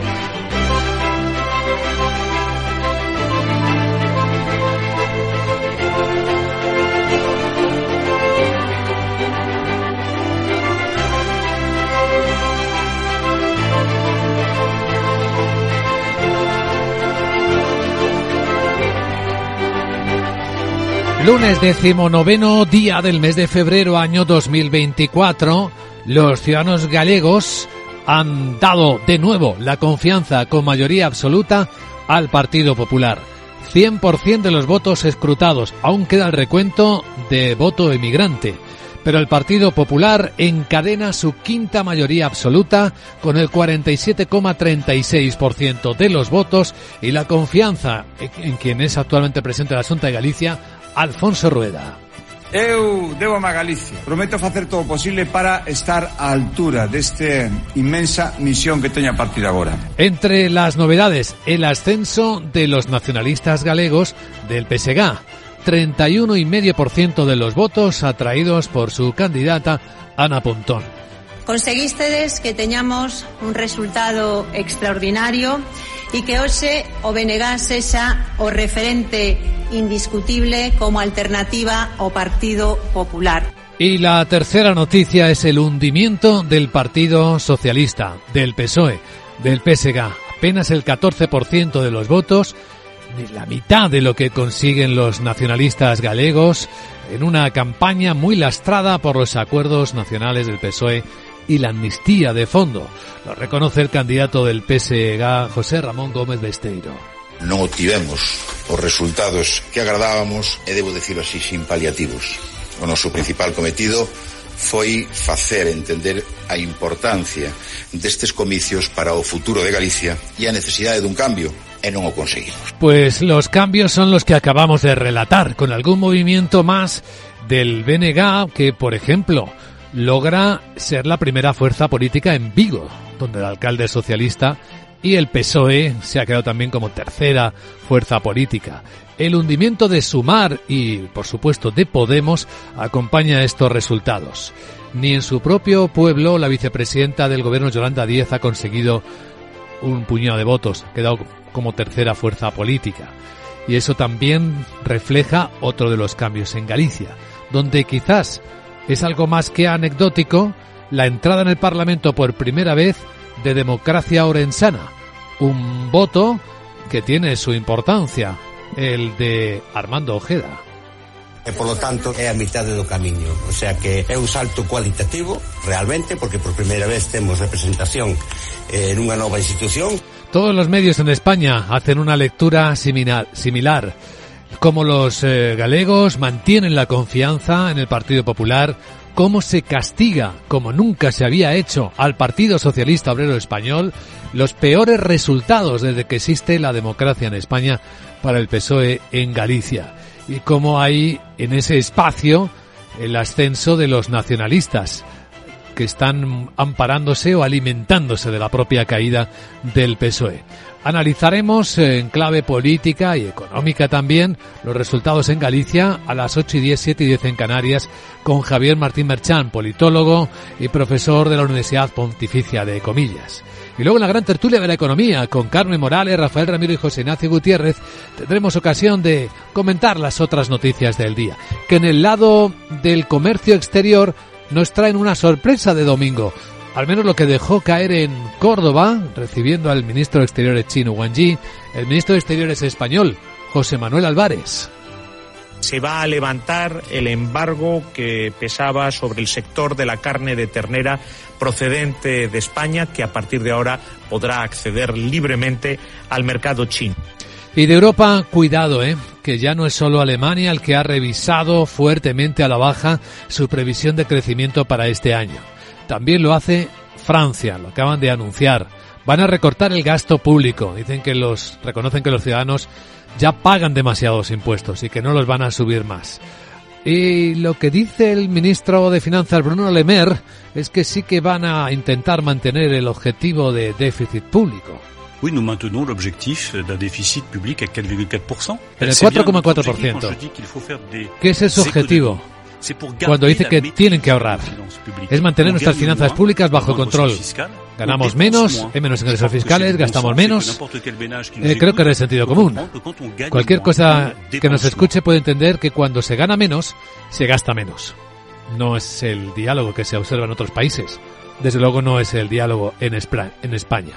Lunes decimonoveno día del mes de febrero año 2024, los ciudadanos gallegos han dado de nuevo la confianza con mayoría absoluta al Partido Popular. 100% de los votos escrutados, aún queda el recuento de voto emigrante. Pero el Partido Popular encadena su quinta mayoría absoluta con el 47,36% de los votos y la confianza en quien es actualmente presidente de la Junta de Galicia Alfonso Rueda. Eu debo a Galicia. Prometo facer todo o posible para estar á altura deste inmensa misión que teño a partir de agora. Entre las novedades, el ascenso de los nacionalistas galegos del PSG. 31,5% de los votos atraídos por su candidata Ana Pontón. Conseguístedes que teñamos un resultado extraordinario e que hoxe o BNG sexa o referente indiscutible como alternativa ao Partido Popular. Y la tercera noticia es el hundimiento del Partido Socialista, del PSOE, del PSG. Apenas el 14% de los votos, ni la mitad de lo que consiguen los nacionalistas galegos en una campaña muy lastrada por los acuerdos nacionales del PSOE y la amnistía de fondo. Lo reconoce el candidato del PSG, José Ramón Gómez Besteiro. Non obtivemos os resultados que agradábamos e debo decirlo así sin paliativos. O noso principal cometido foi facer entender a importancia destes comicios para o futuro de Galicia e a necesidade dun cambio e non o conseguimos. Pues los cambios son los que acabamos de relatar, con algún movimiento más del BNG que, por ejemplo, logra ser la primera fuerza política en Vigo, donde el alcalde socialista y el PSOE se ha quedado también como tercera fuerza política. El hundimiento de Sumar y, por supuesto, de Podemos acompaña estos resultados. Ni en su propio pueblo la vicepresidenta del gobierno Yolanda Díez ha conseguido un puñado de votos, ha quedado como tercera fuerza política. Y eso también refleja otro de los cambios en Galicia, donde quizás es algo más que anecdótico la entrada en el Parlamento por primera vez de democracia orensana, un voto que tiene su importancia, el de Armando Ojeda. E, por lo tanto, é a mitad do camiño. O sea que é un salto cualitativo, realmente, porque por primeira vez temos representación eh, en unha nova institución. Todos los medios en España hacen una lectura similar, similar cómo los eh, galegos mantienen la confianza en el Partido Popular, cómo se castiga, como nunca se había hecho, al Partido Socialista Obrero Español, los peores resultados desde que existe la democracia en España para el PSOE en Galicia. Y cómo hay en ese espacio el ascenso de los nacionalistas, que están amparándose o alimentándose de la propia caída del PSOE. Analizaremos en clave política y económica también los resultados en Galicia a las 8 y 10, 7 y 10 en Canarias con Javier Martín Merchán, politólogo y profesor de la Universidad Pontificia de Comillas. Y luego en la gran tertulia de la economía con Carmen Morales, Rafael Ramiro y José Ignacio Gutiérrez tendremos ocasión de comentar las otras noticias del día. Que en el lado del comercio exterior nos traen una sorpresa de domingo al menos lo que dejó caer en Córdoba, recibiendo al ministro de Exteriores chino Wang Yi, el ministro de Exteriores español, José Manuel Álvarez. Se va a levantar el embargo que pesaba sobre el sector de la carne de ternera procedente de España, que a partir de ahora podrá acceder libremente al mercado chino. Y de Europa, cuidado, ¿eh? que ya no es solo Alemania el que ha revisado fuertemente a la baja su previsión de crecimiento para este año. También lo hace Francia, lo acaban de anunciar. Van a recortar el gasto público. Dicen que los, reconocen que los ciudadanos ya pagan demasiados impuestos y que no los van a subir más. Y lo que dice el ministro de Finanzas Bruno Le Maire es que sí que van a intentar mantener el objetivo de déficit público. Oui, nous maintenons l'objectif d'un déficit public à 4,4%. En el 4,4%. ¿Qué es ese objetivo? Cuando dice que tienen que ahorrar. Es mantener nuestras finanzas públicas bajo control. Ganamos menos, hay menos ingresos fiscales, gastamos menos. Eh, creo que es de sentido común. Cualquier cosa que nos escuche puede entender que cuando se gana menos, se gasta menos. No es el diálogo que se observa en otros países. Desde luego no es el diálogo en España.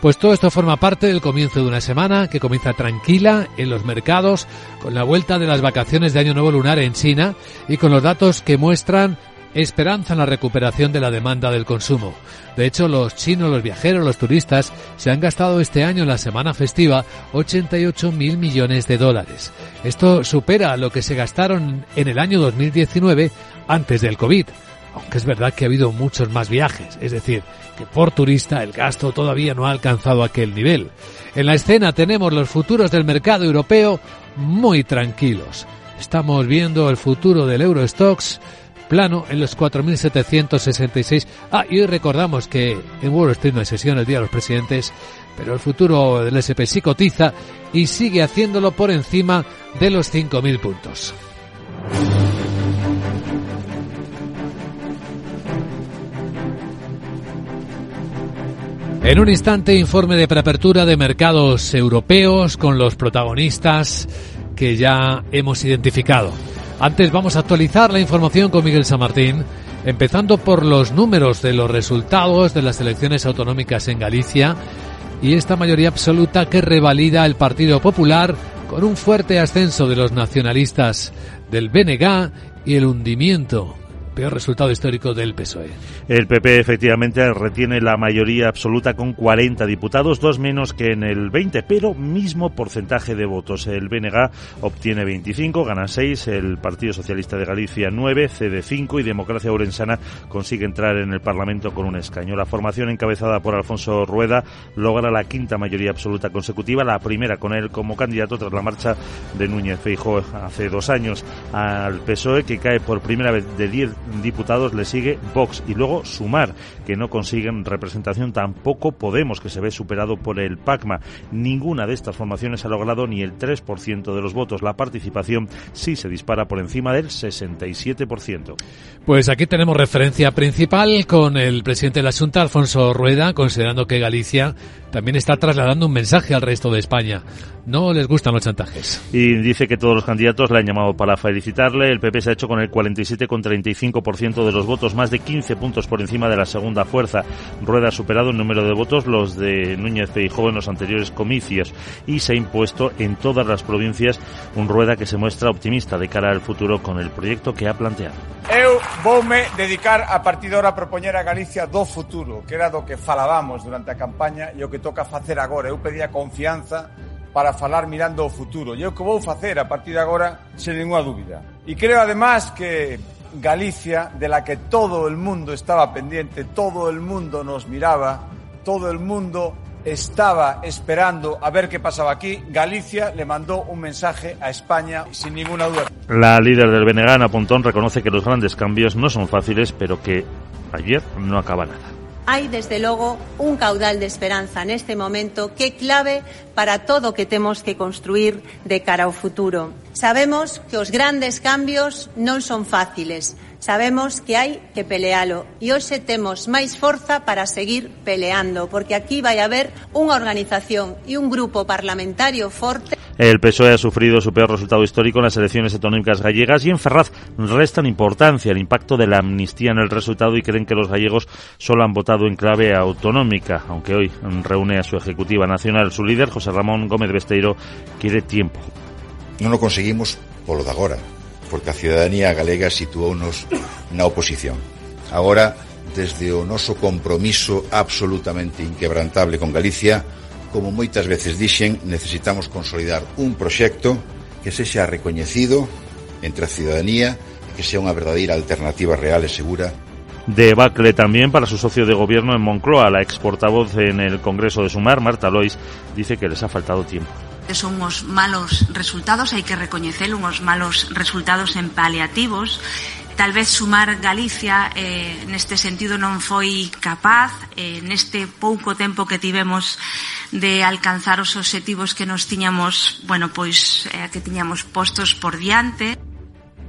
Pues todo esto forma parte del comienzo de una semana que comienza tranquila en los mercados con la vuelta de las vacaciones de Año Nuevo Lunar en China y con los datos que muestran esperanza en la recuperación de la demanda del consumo. De hecho, los chinos, los viajeros, los turistas se han gastado este año en la semana festiva 88 mil millones de dólares. Esto supera lo que se gastaron en el año 2019 antes del COVID aunque es verdad que ha habido muchos más viajes, es decir, que por turista el gasto todavía no ha alcanzado aquel nivel. En la escena tenemos los futuros del mercado europeo muy tranquilos. Estamos viendo el futuro del Eurostox plano en los 4.766. Ah, y hoy recordamos que en Wall Street no hay sesión el Día de los Presidentes, pero el futuro del SP sí cotiza y sigue haciéndolo por encima de los 5.000 puntos. En un instante, informe de preapertura de mercados europeos con los protagonistas que ya hemos identificado. Antes vamos a actualizar la información con Miguel San Martín, empezando por los números de los resultados de las elecciones autonómicas en Galicia y esta mayoría absoluta que revalida el Partido Popular con un fuerte ascenso de los nacionalistas del BNG y el hundimiento peor resultado histórico del PSOE. El PP efectivamente retiene la mayoría absoluta con 40 diputados, dos menos que en el 20, pero mismo porcentaje de votos. El BNG obtiene 25, gana 6, el Partido Socialista de Galicia 9, cede 5 y Democracia Urensana consigue entrar en el Parlamento con un escaño. La formación encabezada por Alfonso Rueda logra la quinta mayoría absoluta consecutiva, la primera con él como candidato tras la marcha de Núñez Feijóo hace dos años al PSOE, que cae por primera vez de 10 diputados le sigue Vox y luego Sumar, que no consiguen representación tampoco Podemos, que se ve superado por el PACMA. Ninguna de estas formaciones ha logrado ni el 3% de los votos. La participación sí se dispara por encima del 67%. Pues aquí tenemos referencia principal con el presidente de la Junta, Alfonso Rueda, considerando que Galicia también está trasladando un mensaje al resto de España. No les gustan los chantajes. Y dice que todos los candidatos le han llamado para felicitarle. El PP se ha hecho con el 47,35% de los votos, más de 15 puntos por encima de la segunda fuerza. Rueda ha superado en número de votos los de Núñez Feijóo en los anteriores comicios y se ha impuesto en todas las provincias un Rueda que se muestra optimista de cara al futuro con el proyecto que ha planteado. Eu voume dedicar a partir de ahora a propoñer a Galicia do futuro, que era do que falábamos durante a campaña e o que toca facer agora. Eu pedía confianza para falar mirando o futuro. E o que vou facer a partir de agora, sen ninguna dúbida. E creo además que Galicia, de la que todo el mundo estaba pendiente, todo el mundo nos miraba, todo el mundo estaba esperando a ver qué pasaba aquí. Galicia le mandó un mensaje a España sin ninguna duda. La líder del Benegán, Pontón, reconoce que los grandes cambios no son fáciles, pero que ayer no acaba nada. Hai, desde logo, un caudal de esperanza neste momento que clave para todo que temos que construir de cara ao futuro. Sabemos que os grandes cambios non son fáciles, sabemos que hai que pelealo e hoxe temos máis forza para seguir peleando, porque aquí vai haber unha organización e un grupo parlamentario forte El PSOE ha sufrido su peor resultado histórico en las elecciones autonómicas gallegas y en Ferraz restan importancia el impacto de la amnistía en el resultado y creen que los gallegos solo han votado en clave autonómica, aunque hoy reúne a su ejecutiva nacional. Su líder, José Ramón Gómez Besteiro, quiere tiempo. Non o conseguimos polo de agora, porque a ciudadanía galega situounos na oposición. Agora, desde o noso compromiso absolutamente inquebrantable con Galicia, como moitas veces dixen, necesitamos consolidar un proxecto que sexa recoñecido entre a ciudadanía e que sea unha verdadeira alternativa real e segura debacle también para su socio de gobierno en Moncloa. La ex portavoz en el Congreso de Sumar, Marta Lois, dice que les ha faltado tiempo son os malos resultados, hai que recoñecer os malos resultados en paliativos. Tal vez sumar Galicia eh, neste sentido non foi capaz eh, neste pouco tempo que tivemos de alcanzar os obxectivos que nos tiñamos, bueno, pois eh, que tiñamos postos por diante.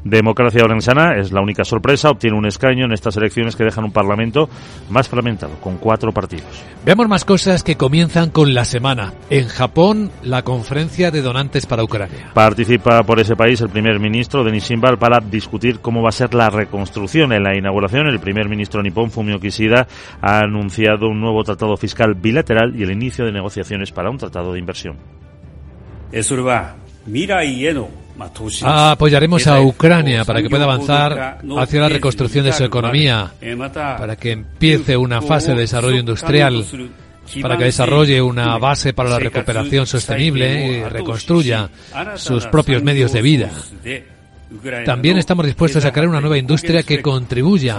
Democracia Orensana es la única sorpresa, obtiene un escaño en estas elecciones que dejan un parlamento más fragmentado, con cuatro partidos. Veamos más cosas que comienzan con la semana. En Japón, la conferencia de donantes para Ucrania. Participa por ese país el primer ministro Denis Shimbal para discutir cómo va a ser la reconstrucción. En la inauguración, el primer ministro nipón Fumio Kishida ha anunciado un nuevo tratado fiscal bilateral y el inicio de negociaciones para un tratado de inversión. Apoyaremos a Ucrania para que pueda avanzar hacia la reconstrucción de su economía, para que empiece una fase de desarrollo industrial, para que desarrolle una base para la recuperación sostenible y reconstruya sus propios medios de vida. También estamos dispuestos a crear una nueva industria que contribuya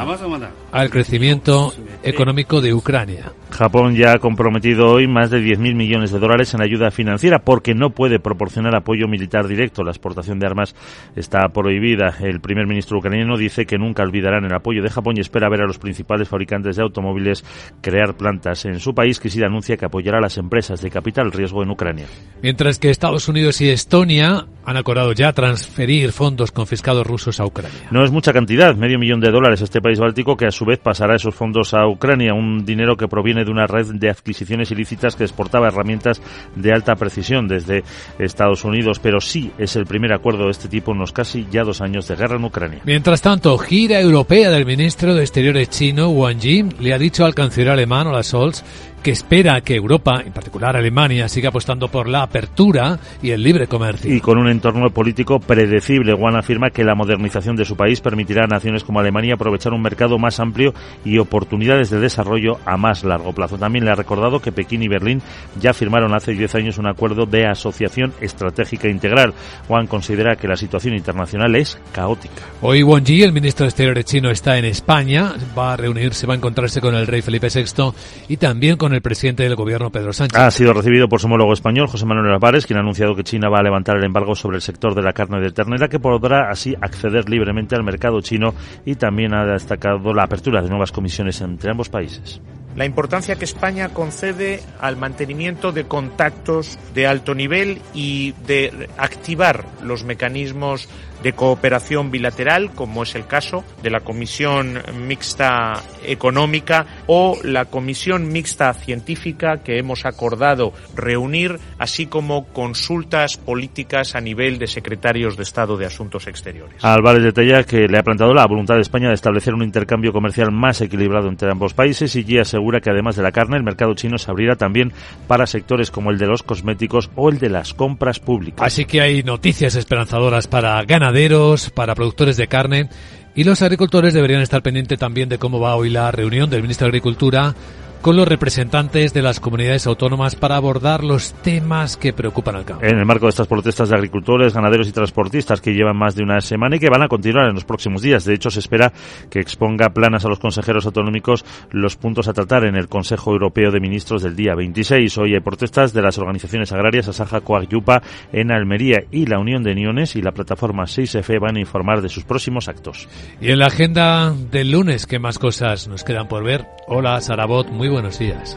al crecimiento económico de Ucrania. Japón ya ha comprometido hoy más de 10.000 millones de dólares en ayuda financiera porque no puede proporcionar apoyo militar directo. La exportación de armas está prohibida. El primer ministro ucraniano dice que nunca olvidarán el apoyo de Japón y espera ver a los principales fabricantes de automóviles crear plantas en su país. Kishida anuncia que apoyará a las empresas de capital riesgo en Ucrania. Mientras que Estados Unidos y Estonia han acordado ya transferir fondos confiscados rusos a Ucrania. No es mucha cantidad, medio millón de dólares este país báltico que a su vez pasará esos fondos a Ucrania, un dinero que proviene de una red de adquisiciones ilícitas que exportaba herramientas de alta precisión desde Estados Unidos, pero sí es el primer acuerdo de este tipo en los casi ya dos años de guerra en Ucrania. Mientras tanto, gira europea del ministro de Exteriores chino, Wang Yi, le ha dicho al canciller alemán Olaf Scholz que espera que Europa, en particular Alemania, siga apostando por la apertura y el libre comercio. Y con un entorno político predecible, Juan afirma que la modernización de su país permitirá a naciones como Alemania aprovechar un mercado más amplio y oportunidades de desarrollo a más largo plazo. También le ha recordado que Pekín y Berlín ya firmaron hace 10 años un acuerdo de asociación estratégica integral. Juan considera que la situación internacional es caótica. Hoy Wang Yi, el ministro de Exteriores chino, está en España, va a reunirse, va a encontrarse con el rey Felipe VI y también con el presidente del gobierno, Pedro Sánchez. Ha sido recibido por su homólogo español, José Manuel Álvarez, quien ha anunciado que China va a levantar el embargo sobre el sector de la carne de ternera, que podrá así acceder libremente al mercado chino y también ha destacado la apertura de nuevas comisiones entre ambos países la importancia que España concede al mantenimiento de contactos de alto nivel y de activar los mecanismos de cooperación bilateral, como es el caso de la Comisión Mixta Económica o la Comisión Mixta Científica que hemos acordado reunir, así como consultas políticas a nivel de secretarios de Estado de Asuntos Exteriores. Álvarez detalla que le ha planteado la voluntad de España de establecer un intercambio comercial más equilibrado entre ambos países y ya asegura que además de la carne, el mercado chino se abrirá también para sectores como el de los cosméticos o el de las compras públicas. Así que hay noticias esperanzadoras para ganaderos, para productores de carne y los agricultores deberían estar pendientes también de cómo va hoy la reunión del ministro de Agricultura con los representantes de las comunidades autónomas para abordar los temas que preocupan al campo. En el marco de estas protestas de agricultores, ganaderos y transportistas que llevan más de una semana y que van a continuar en los próximos días. De hecho, se espera que exponga planas a los consejeros autonómicos los puntos a tratar en el Consejo Europeo de Ministros del día 26. Hoy hay protestas de las organizaciones agrarias Asaja Coagyupa en Almería y la Unión de Niones y la plataforma 6F van a informar de sus próximos actos. Y en la agenda del lunes, ¿qué más cosas nos quedan por ver? Hola, Sarabot, muy buenos días.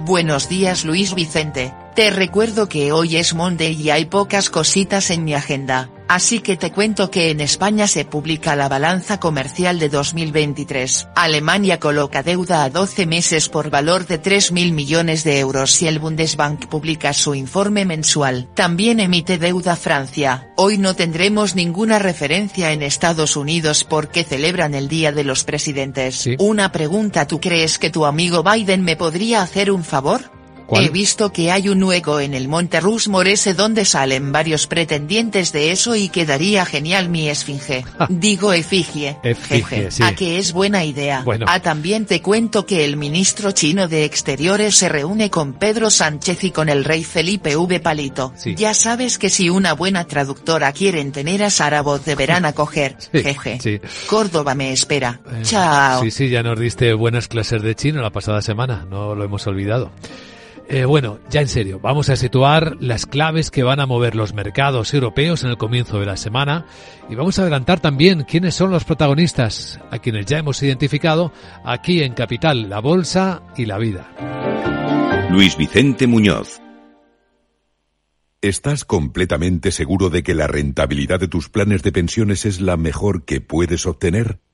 Buenos días Luis Vicente, te recuerdo que hoy es Monday y hay pocas cositas en mi agenda, así que te cuento que en España se publica la balanza comercial de 2023. Alemania coloca deuda a 12 meses por valor de 3.000 millones de euros y el Bundesbank publica su informe mensual. También emite deuda Francia. Hoy no tendremos ninguna referencia en Estados Unidos porque celebran el Día de los Presidentes. Una pregunta, ¿tú crees que tu amigo Biden me podría hacer un favor? He visto que hay un hueco en el Monte Rushmore ese donde salen varios pretendientes de eso y quedaría genial mi esfinge. Digo efigie. Efigie, sí. A que es buena idea. Bueno. Ah, también te cuento que el ministro chino de Exteriores se reúne con Pedro Sánchez y con el rey Felipe V. Palito. Sí. Ya sabes que si una buena traductora quieren tener a Sarabot deberán acoger. Sí, Jeje. sí. Córdoba me espera. Eh, Chao. Sí, sí, ya nos diste buenas clases de chino la pasada semana, no lo hemos olvidado. Eh, bueno, ya en serio, vamos a situar las claves que van a mover los mercados europeos en el comienzo de la semana y vamos a adelantar también quiénes son los protagonistas, a quienes ya hemos identificado aquí en Capital, la Bolsa y la Vida. Luis Vicente Muñoz. ¿Estás completamente seguro de que la rentabilidad de tus planes de pensiones es la mejor que puedes obtener?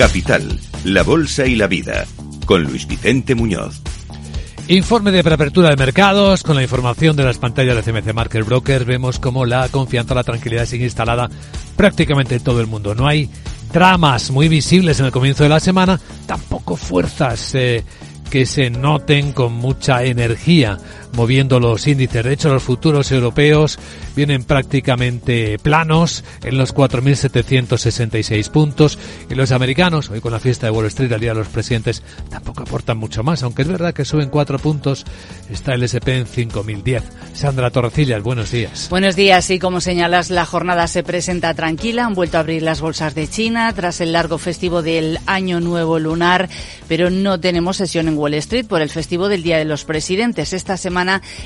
Capital, la Bolsa y la Vida, con Luis Vicente Muñoz. Informe de preapertura de mercados, con la información de las pantallas de CMC Market Brokers, vemos cómo la confianza, la tranquilidad sigue instalada prácticamente en todo el mundo. No hay dramas muy visibles en el comienzo de la semana, tampoco fuerzas eh, que se noten con mucha energía moviendo los índices. De hecho, los futuros europeos vienen prácticamente planos en los 4.766 puntos y los americanos, hoy con la fiesta de Wall Street, al día de los presidentes, tampoco aportan mucho más, aunque es verdad que suben cuatro puntos, está el SP en 5.010. Sandra Torrecillas, buenos días. Buenos días y como señalas, la jornada se presenta tranquila. Han vuelto a abrir las bolsas de China tras el largo festivo del Año Nuevo Lunar, pero no tenemos sesión en Wall Street por el festivo del Día de los Presidentes. Esta semana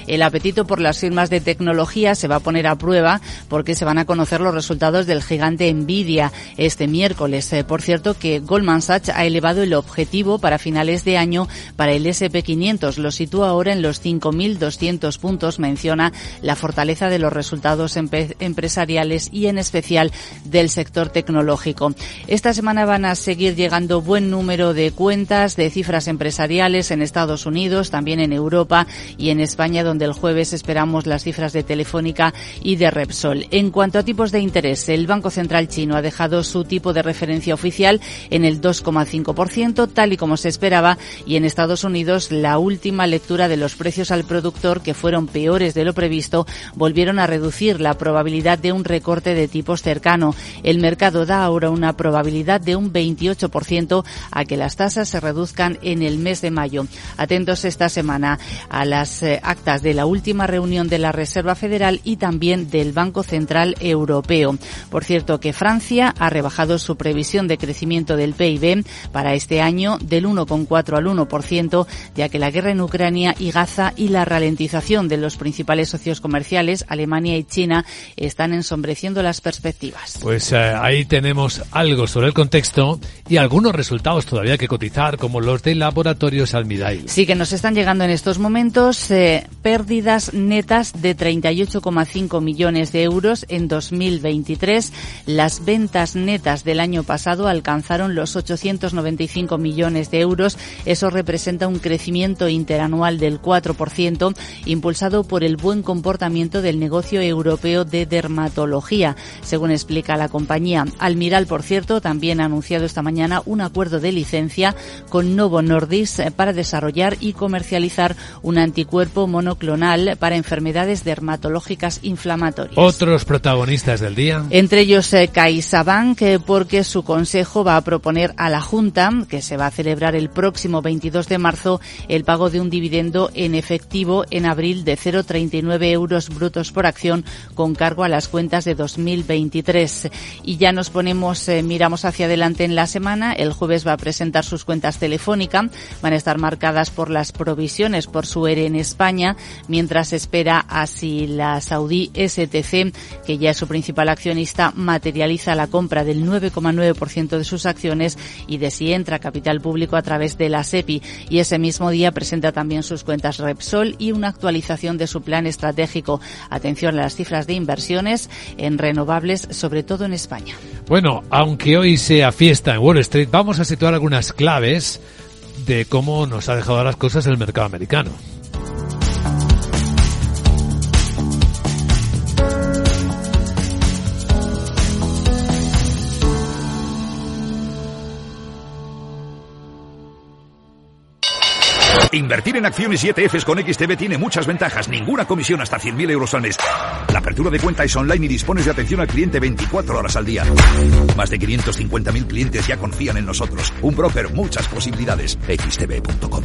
el apetito por las firmas de tecnología se va a poner a prueba porque se van a conocer los resultados del gigante Nvidia este miércoles. Eh, por cierto que Goldman Sachs ha elevado el objetivo para finales de año para el SP500. Lo sitúa ahora en los 5.200 puntos. Menciona la fortaleza de los resultados empresariales y en especial del sector tecnológico. Esta semana van a seguir llegando buen número de cuentas de cifras empresariales en Estados Unidos, también en Europa y en España, donde el jueves esperamos las cifras de Telefónica y de Repsol. En cuanto a tipos de interés, el Banco Central chino ha dejado su tipo de referencia oficial en el 2,5%, tal y como se esperaba, y en Estados Unidos la última lectura de los precios al productor, que fueron peores de lo previsto, volvieron a reducir la probabilidad de un recorte de tipos cercano. El mercado da ahora una probabilidad de un 28% a que las tasas se reduzcan en el mes de mayo. Atentos esta semana a las eh, actas de la última reunión de la Reserva Federal y también del Banco Central Europeo. Por cierto que Francia ha rebajado su previsión de crecimiento del PIB para este año del 1,4 al 1%, ya que la guerra en Ucrania y Gaza y la ralentización de los principales socios comerciales, Alemania y China, están ensombreciendo las perspectivas. Pues eh, ahí tenemos algo sobre el contexto y algunos resultados todavía que cotizar, como los de laboratorios Almidail. Sí que nos están llegando en estos momentos. eh, pérdidas netas de 38,5 millones de euros en 2023. Las ventas netas del año pasado alcanzaron los 895 millones de euros. Eso representa un crecimiento interanual del 4%, impulsado por el buen comportamiento del negocio europeo de dermatología, según explica la compañía. Almiral, por cierto, también ha anunciado esta mañana un acuerdo de licencia con Novo Nordisk para desarrollar y comercializar un anticuerpo monoclonal para enfermedades dermatológicas inflamatorias. Otros protagonistas del día. Entre ellos eh, CaixaBank, eh, porque su consejo va a proponer a la Junta, que se va a celebrar el próximo 22 de marzo, el pago de un dividendo en efectivo en abril de 0,39 euros brutos por acción con cargo a las cuentas de 2023. Y ya nos ponemos, eh, miramos hacia adelante en la semana. El jueves va a presentar sus cuentas telefónica. Van a estar marcadas por las provisiones por su ERE en España, mientras espera a si la saudí STC, que ya es su principal accionista, materializa la compra del 9,9% de sus acciones y de si entra capital público a través de la SEPI. Y ese mismo día presenta también sus cuentas Repsol y una actualización de su plan estratégico. Atención a las cifras de inversiones en renovables, sobre todo en España. Bueno, aunque hoy sea fiesta en Wall Street, vamos a situar algunas claves de cómo nos ha dejado las cosas el mercado americano. Invertir en acciones y ETFs con XTB tiene muchas ventajas. Ninguna comisión hasta 100.000 euros al mes. La apertura de cuenta es online y dispones de atención al cliente 24 horas al día. Más de 550.000 clientes ya confían en nosotros. Un broker, muchas posibilidades. XTB.com.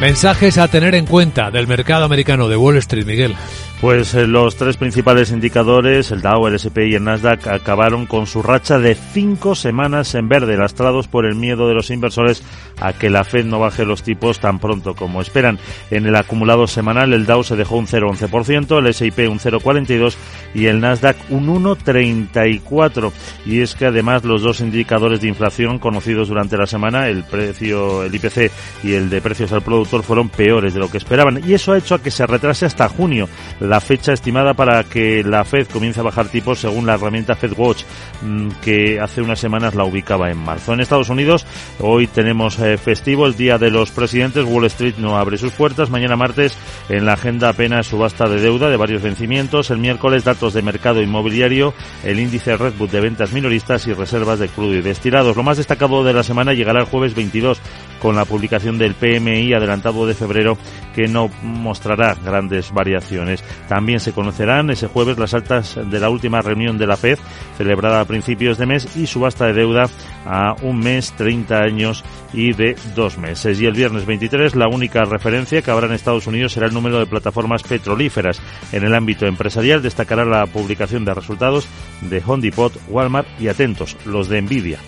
Mensajes a tener en cuenta del mercado americano de Wall Street, Miguel. Pues eh, los tres principales indicadores, el Dow, el S&P y el Nasdaq, acabaron con su racha de cinco semanas en verde, lastrados por el miedo de los inversores a que la Fed no baje los tipos tan pronto como esperan. En el acumulado semanal, el Dow se dejó un 0,11%, el S&P un 0,42% y el Nasdaq un 1,34%. Y es que además los dos indicadores de inflación conocidos durante la semana, el precio, el IPC y el de precios al fueron peores de lo que esperaban. Y eso ha hecho a que se retrase hasta junio la fecha estimada para que la Fed comience a bajar tipos según la herramienta FedWatch, mm, que hace unas semanas la ubicaba en marzo. En Estados Unidos, hoy tenemos eh, festivo, el Día de los Presidentes. Wall Street no abre sus puertas. Mañana martes, en la agenda apenas subasta de deuda de varios vencimientos. El miércoles, datos de mercado inmobiliario, el índice Redwood de ventas minoristas y reservas de crudo y destilados. Lo más destacado de la semana llegará el jueves 22 con la publicación del PMI adelantado de febrero que no mostrará grandes variaciones. También se conocerán ese jueves las altas de la última reunión de la FED, celebrada a principios de mes, y subasta de deuda a un mes, 30 años y de dos meses. Y el viernes 23, la única referencia que habrá en Estados Unidos será el número de plataformas petrolíferas. En el ámbito empresarial destacará la publicación de resultados de Home Walmart y atentos, los de Nvidia.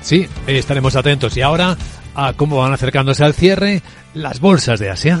Sí, estaremos atentos. Y ahora a cómo van acercándose al cierre las bolsas de Asia.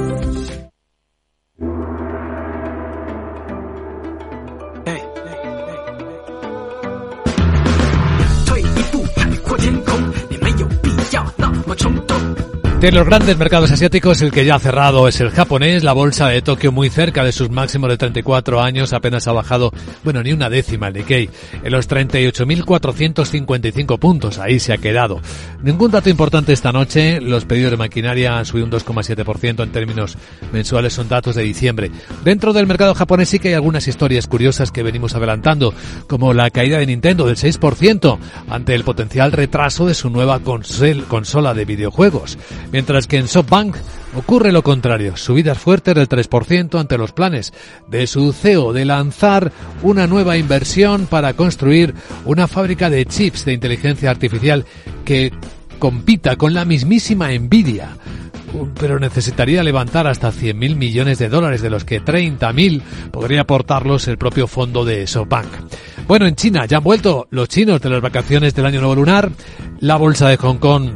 De los grandes mercados asiáticos, el que ya ha cerrado es el japonés. La bolsa de Tokio muy cerca de sus máximos de 34 años apenas ha bajado, bueno, ni una décima el Nikkei, en los 38.455 puntos. Ahí se ha quedado. Ningún dato importante esta noche. Los pedidos de maquinaria han subido un 2,7% en términos mensuales. Son datos de diciembre. Dentro del mercado japonés sí que hay algunas historias curiosas que venimos adelantando, como la caída de Nintendo del 6% ante el potencial retraso de su nueva consola de videojuegos mientras que en SoftBank ocurre lo contrario, subidas fuertes del 3% ante los planes de su CEO de lanzar una nueva inversión para construir una fábrica de chips de inteligencia artificial que compita con la mismísima Nvidia pero necesitaría levantar hasta 100.000 millones de dólares, de los que 30.000 podría aportarlos el propio fondo de SoftBank. Bueno, en China ya han vuelto los chinos de las vacaciones del año nuevo lunar. La bolsa de Hong Kong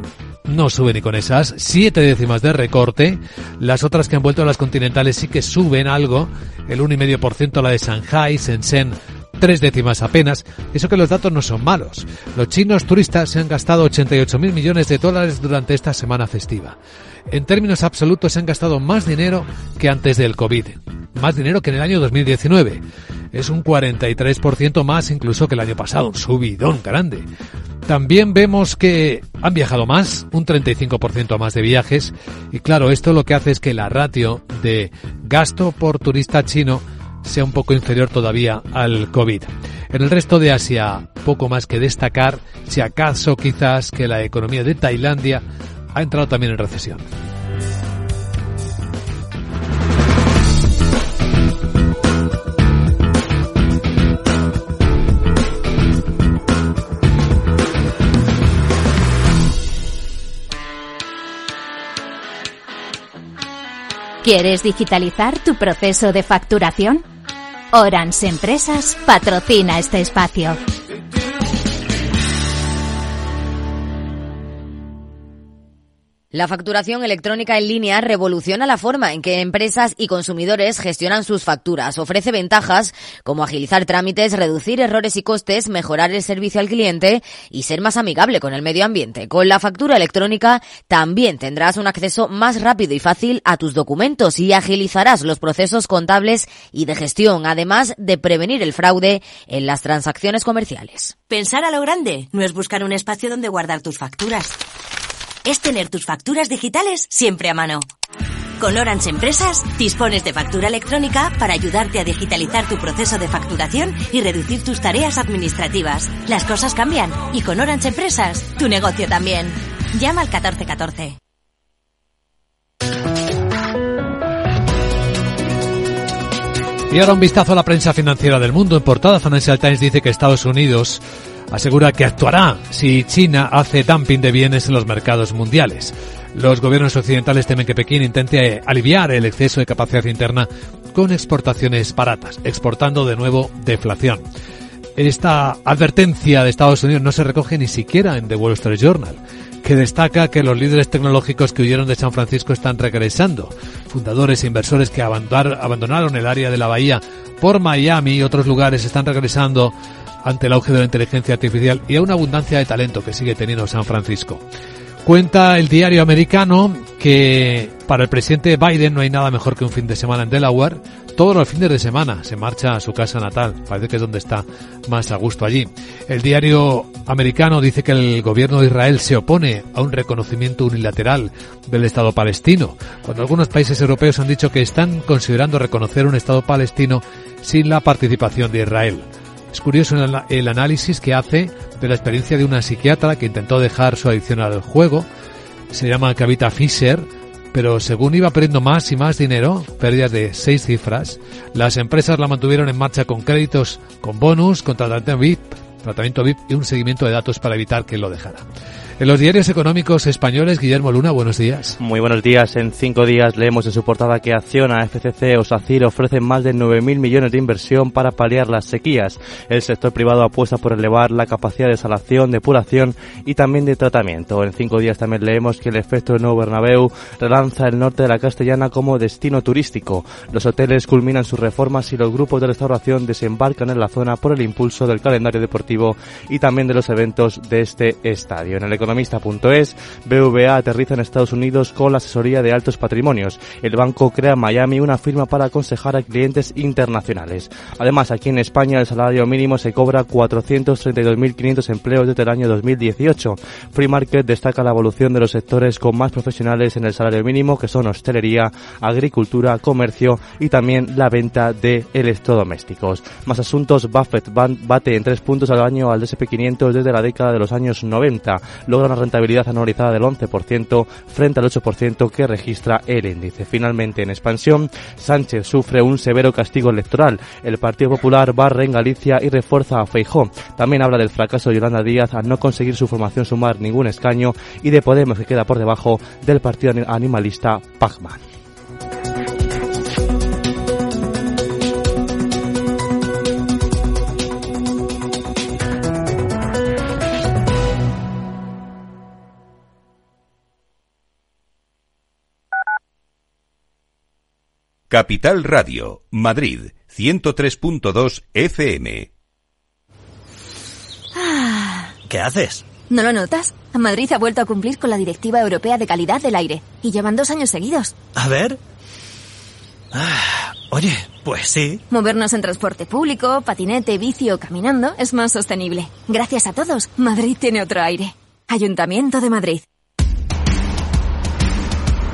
no sube ni con esas, siete décimas de recorte. Las otras que han vuelto a las continentales sí que suben algo, el 1,5% la de Shanghai, Shenzhen tres décimas apenas. Eso que los datos no son malos. Los chinos turistas se han gastado 88.000 millones de dólares durante esta semana festiva. En términos absolutos se han gastado más dinero que antes del COVID. Más dinero que en el año 2019. Es un 43% más incluso que el año pasado. Un subidón grande. También vemos que han viajado más, un 35% más de viajes. Y claro, esto lo que hace es que la ratio de gasto por turista chino sea un poco inferior todavía al COVID. En el resto de Asia, poco más que destacar, si acaso quizás que la economía de Tailandia ha entrado también en recesión. ¿Quieres digitalizar tu proceso de facturación? Orange Empresas patrocina este espacio. La facturación electrónica en línea revoluciona la forma en que empresas y consumidores gestionan sus facturas. Ofrece ventajas como agilizar trámites, reducir errores y costes, mejorar el servicio al cliente y ser más amigable con el medio ambiente. Con la factura electrónica también tendrás un acceso más rápido y fácil a tus documentos y agilizarás los procesos contables y de gestión, además de prevenir el fraude en las transacciones comerciales. Pensar a lo grande no es buscar un espacio donde guardar tus facturas es tener tus facturas digitales siempre a mano. Con Orange Empresas dispones de factura electrónica para ayudarte a digitalizar tu proceso de facturación y reducir tus tareas administrativas. Las cosas cambian y con Orange Empresas tu negocio también. Llama al 1414. Y ahora un vistazo a la prensa financiera del mundo. En portada Financial Times dice que Estados Unidos asegura que actuará si China hace dumping de bienes en los mercados mundiales. Los gobiernos occidentales temen que Pekín intente aliviar el exceso de capacidad interna con exportaciones baratas, exportando de nuevo deflación. Esta advertencia de Estados Unidos no se recoge ni siquiera en The Wall Street Journal, que destaca que los líderes tecnológicos que huyeron de San Francisco están regresando. Fundadores e inversores que abandonaron el área de la bahía por Miami y otros lugares están regresando ante el auge de la inteligencia artificial y a una abundancia de talento que sigue teniendo San Francisco. Cuenta el diario americano que para el presidente Biden no hay nada mejor que un fin de semana en Delaware. Todos los fines de semana se marcha a su casa natal. Parece que es donde está más a gusto allí. El diario americano dice que el gobierno de Israel se opone a un reconocimiento unilateral del Estado palestino, cuando algunos países europeos han dicho que están considerando reconocer un Estado palestino sin la participación de Israel. Es curioso el análisis que hace de la experiencia de una psiquiatra que intentó dejar su adicción al juego. Se llama Kavita Fisher, pero según iba perdiendo más y más dinero, pérdidas de seis cifras, las empresas la mantuvieron en marcha con créditos, con bonus, con tratamiento VIP, tratamiento VIP y un seguimiento de datos para evitar que lo dejara. En los diarios económicos españoles, Guillermo Luna, buenos días. Muy buenos días. En cinco días leemos en su portada que Acciona, FCC o SACIR ofrecen más de 9.000 millones de inversión para paliar las sequías. El sector privado apuesta por elevar la capacidad de salación, depuración y también de tratamiento. En cinco días también leemos que el efecto de Nuevo Bernabéu relanza el norte de la Castellana como destino turístico. Los hoteles culminan sus reformas y los grupos de restauración desembarcan en la zona por el impulso del calendario deportivo y también de los eventos de este estadio. En el economista.es, BVA aterriza en Estados Unidos con la asesoría de altos patrimonios. El banco crea en Miami una firma para aconsejar a clientes internacionales. Además, aquí en España el salario mínimo se cobra 432.500 empleos desde el año 2018. Free Market destaca la evolución de los sectores con más profesionales en el salario mínimo, que son hostelería, agricultura, comercio y también la venta de electrodomésticos. Más asuntos, Buffett bate en tres puntos al año al SP500 desde la década de los años 90. Logra una rentabilidad anualizada del 11% frente al 8% que registra el índice. Finalmente, en expansión, Sánchez sufre un severo castigo electoral. El Partido Popular barre en Galicia y refuerza a Feijó. También habla del fracaso de Yolanda Díaz al no conseguir su formación sumar ningún escaño y de Podemos que queda por debajo del partido animalista Pacman. Capital Radio, Madrid, 103.2 FM. ¿Qué haces? ¿No lo notas? Madrid ha vuelto a cumplir con la Directiva Europea de Calidad del Aire y llevan dos años seguidos. A ver. Ah, oye, pues sí. Movernos en transporte público, patinete, bici o caminando es más sostenible. Gracias a todos, Madrid tiene otro aire. Ayuntamiento de Madrid.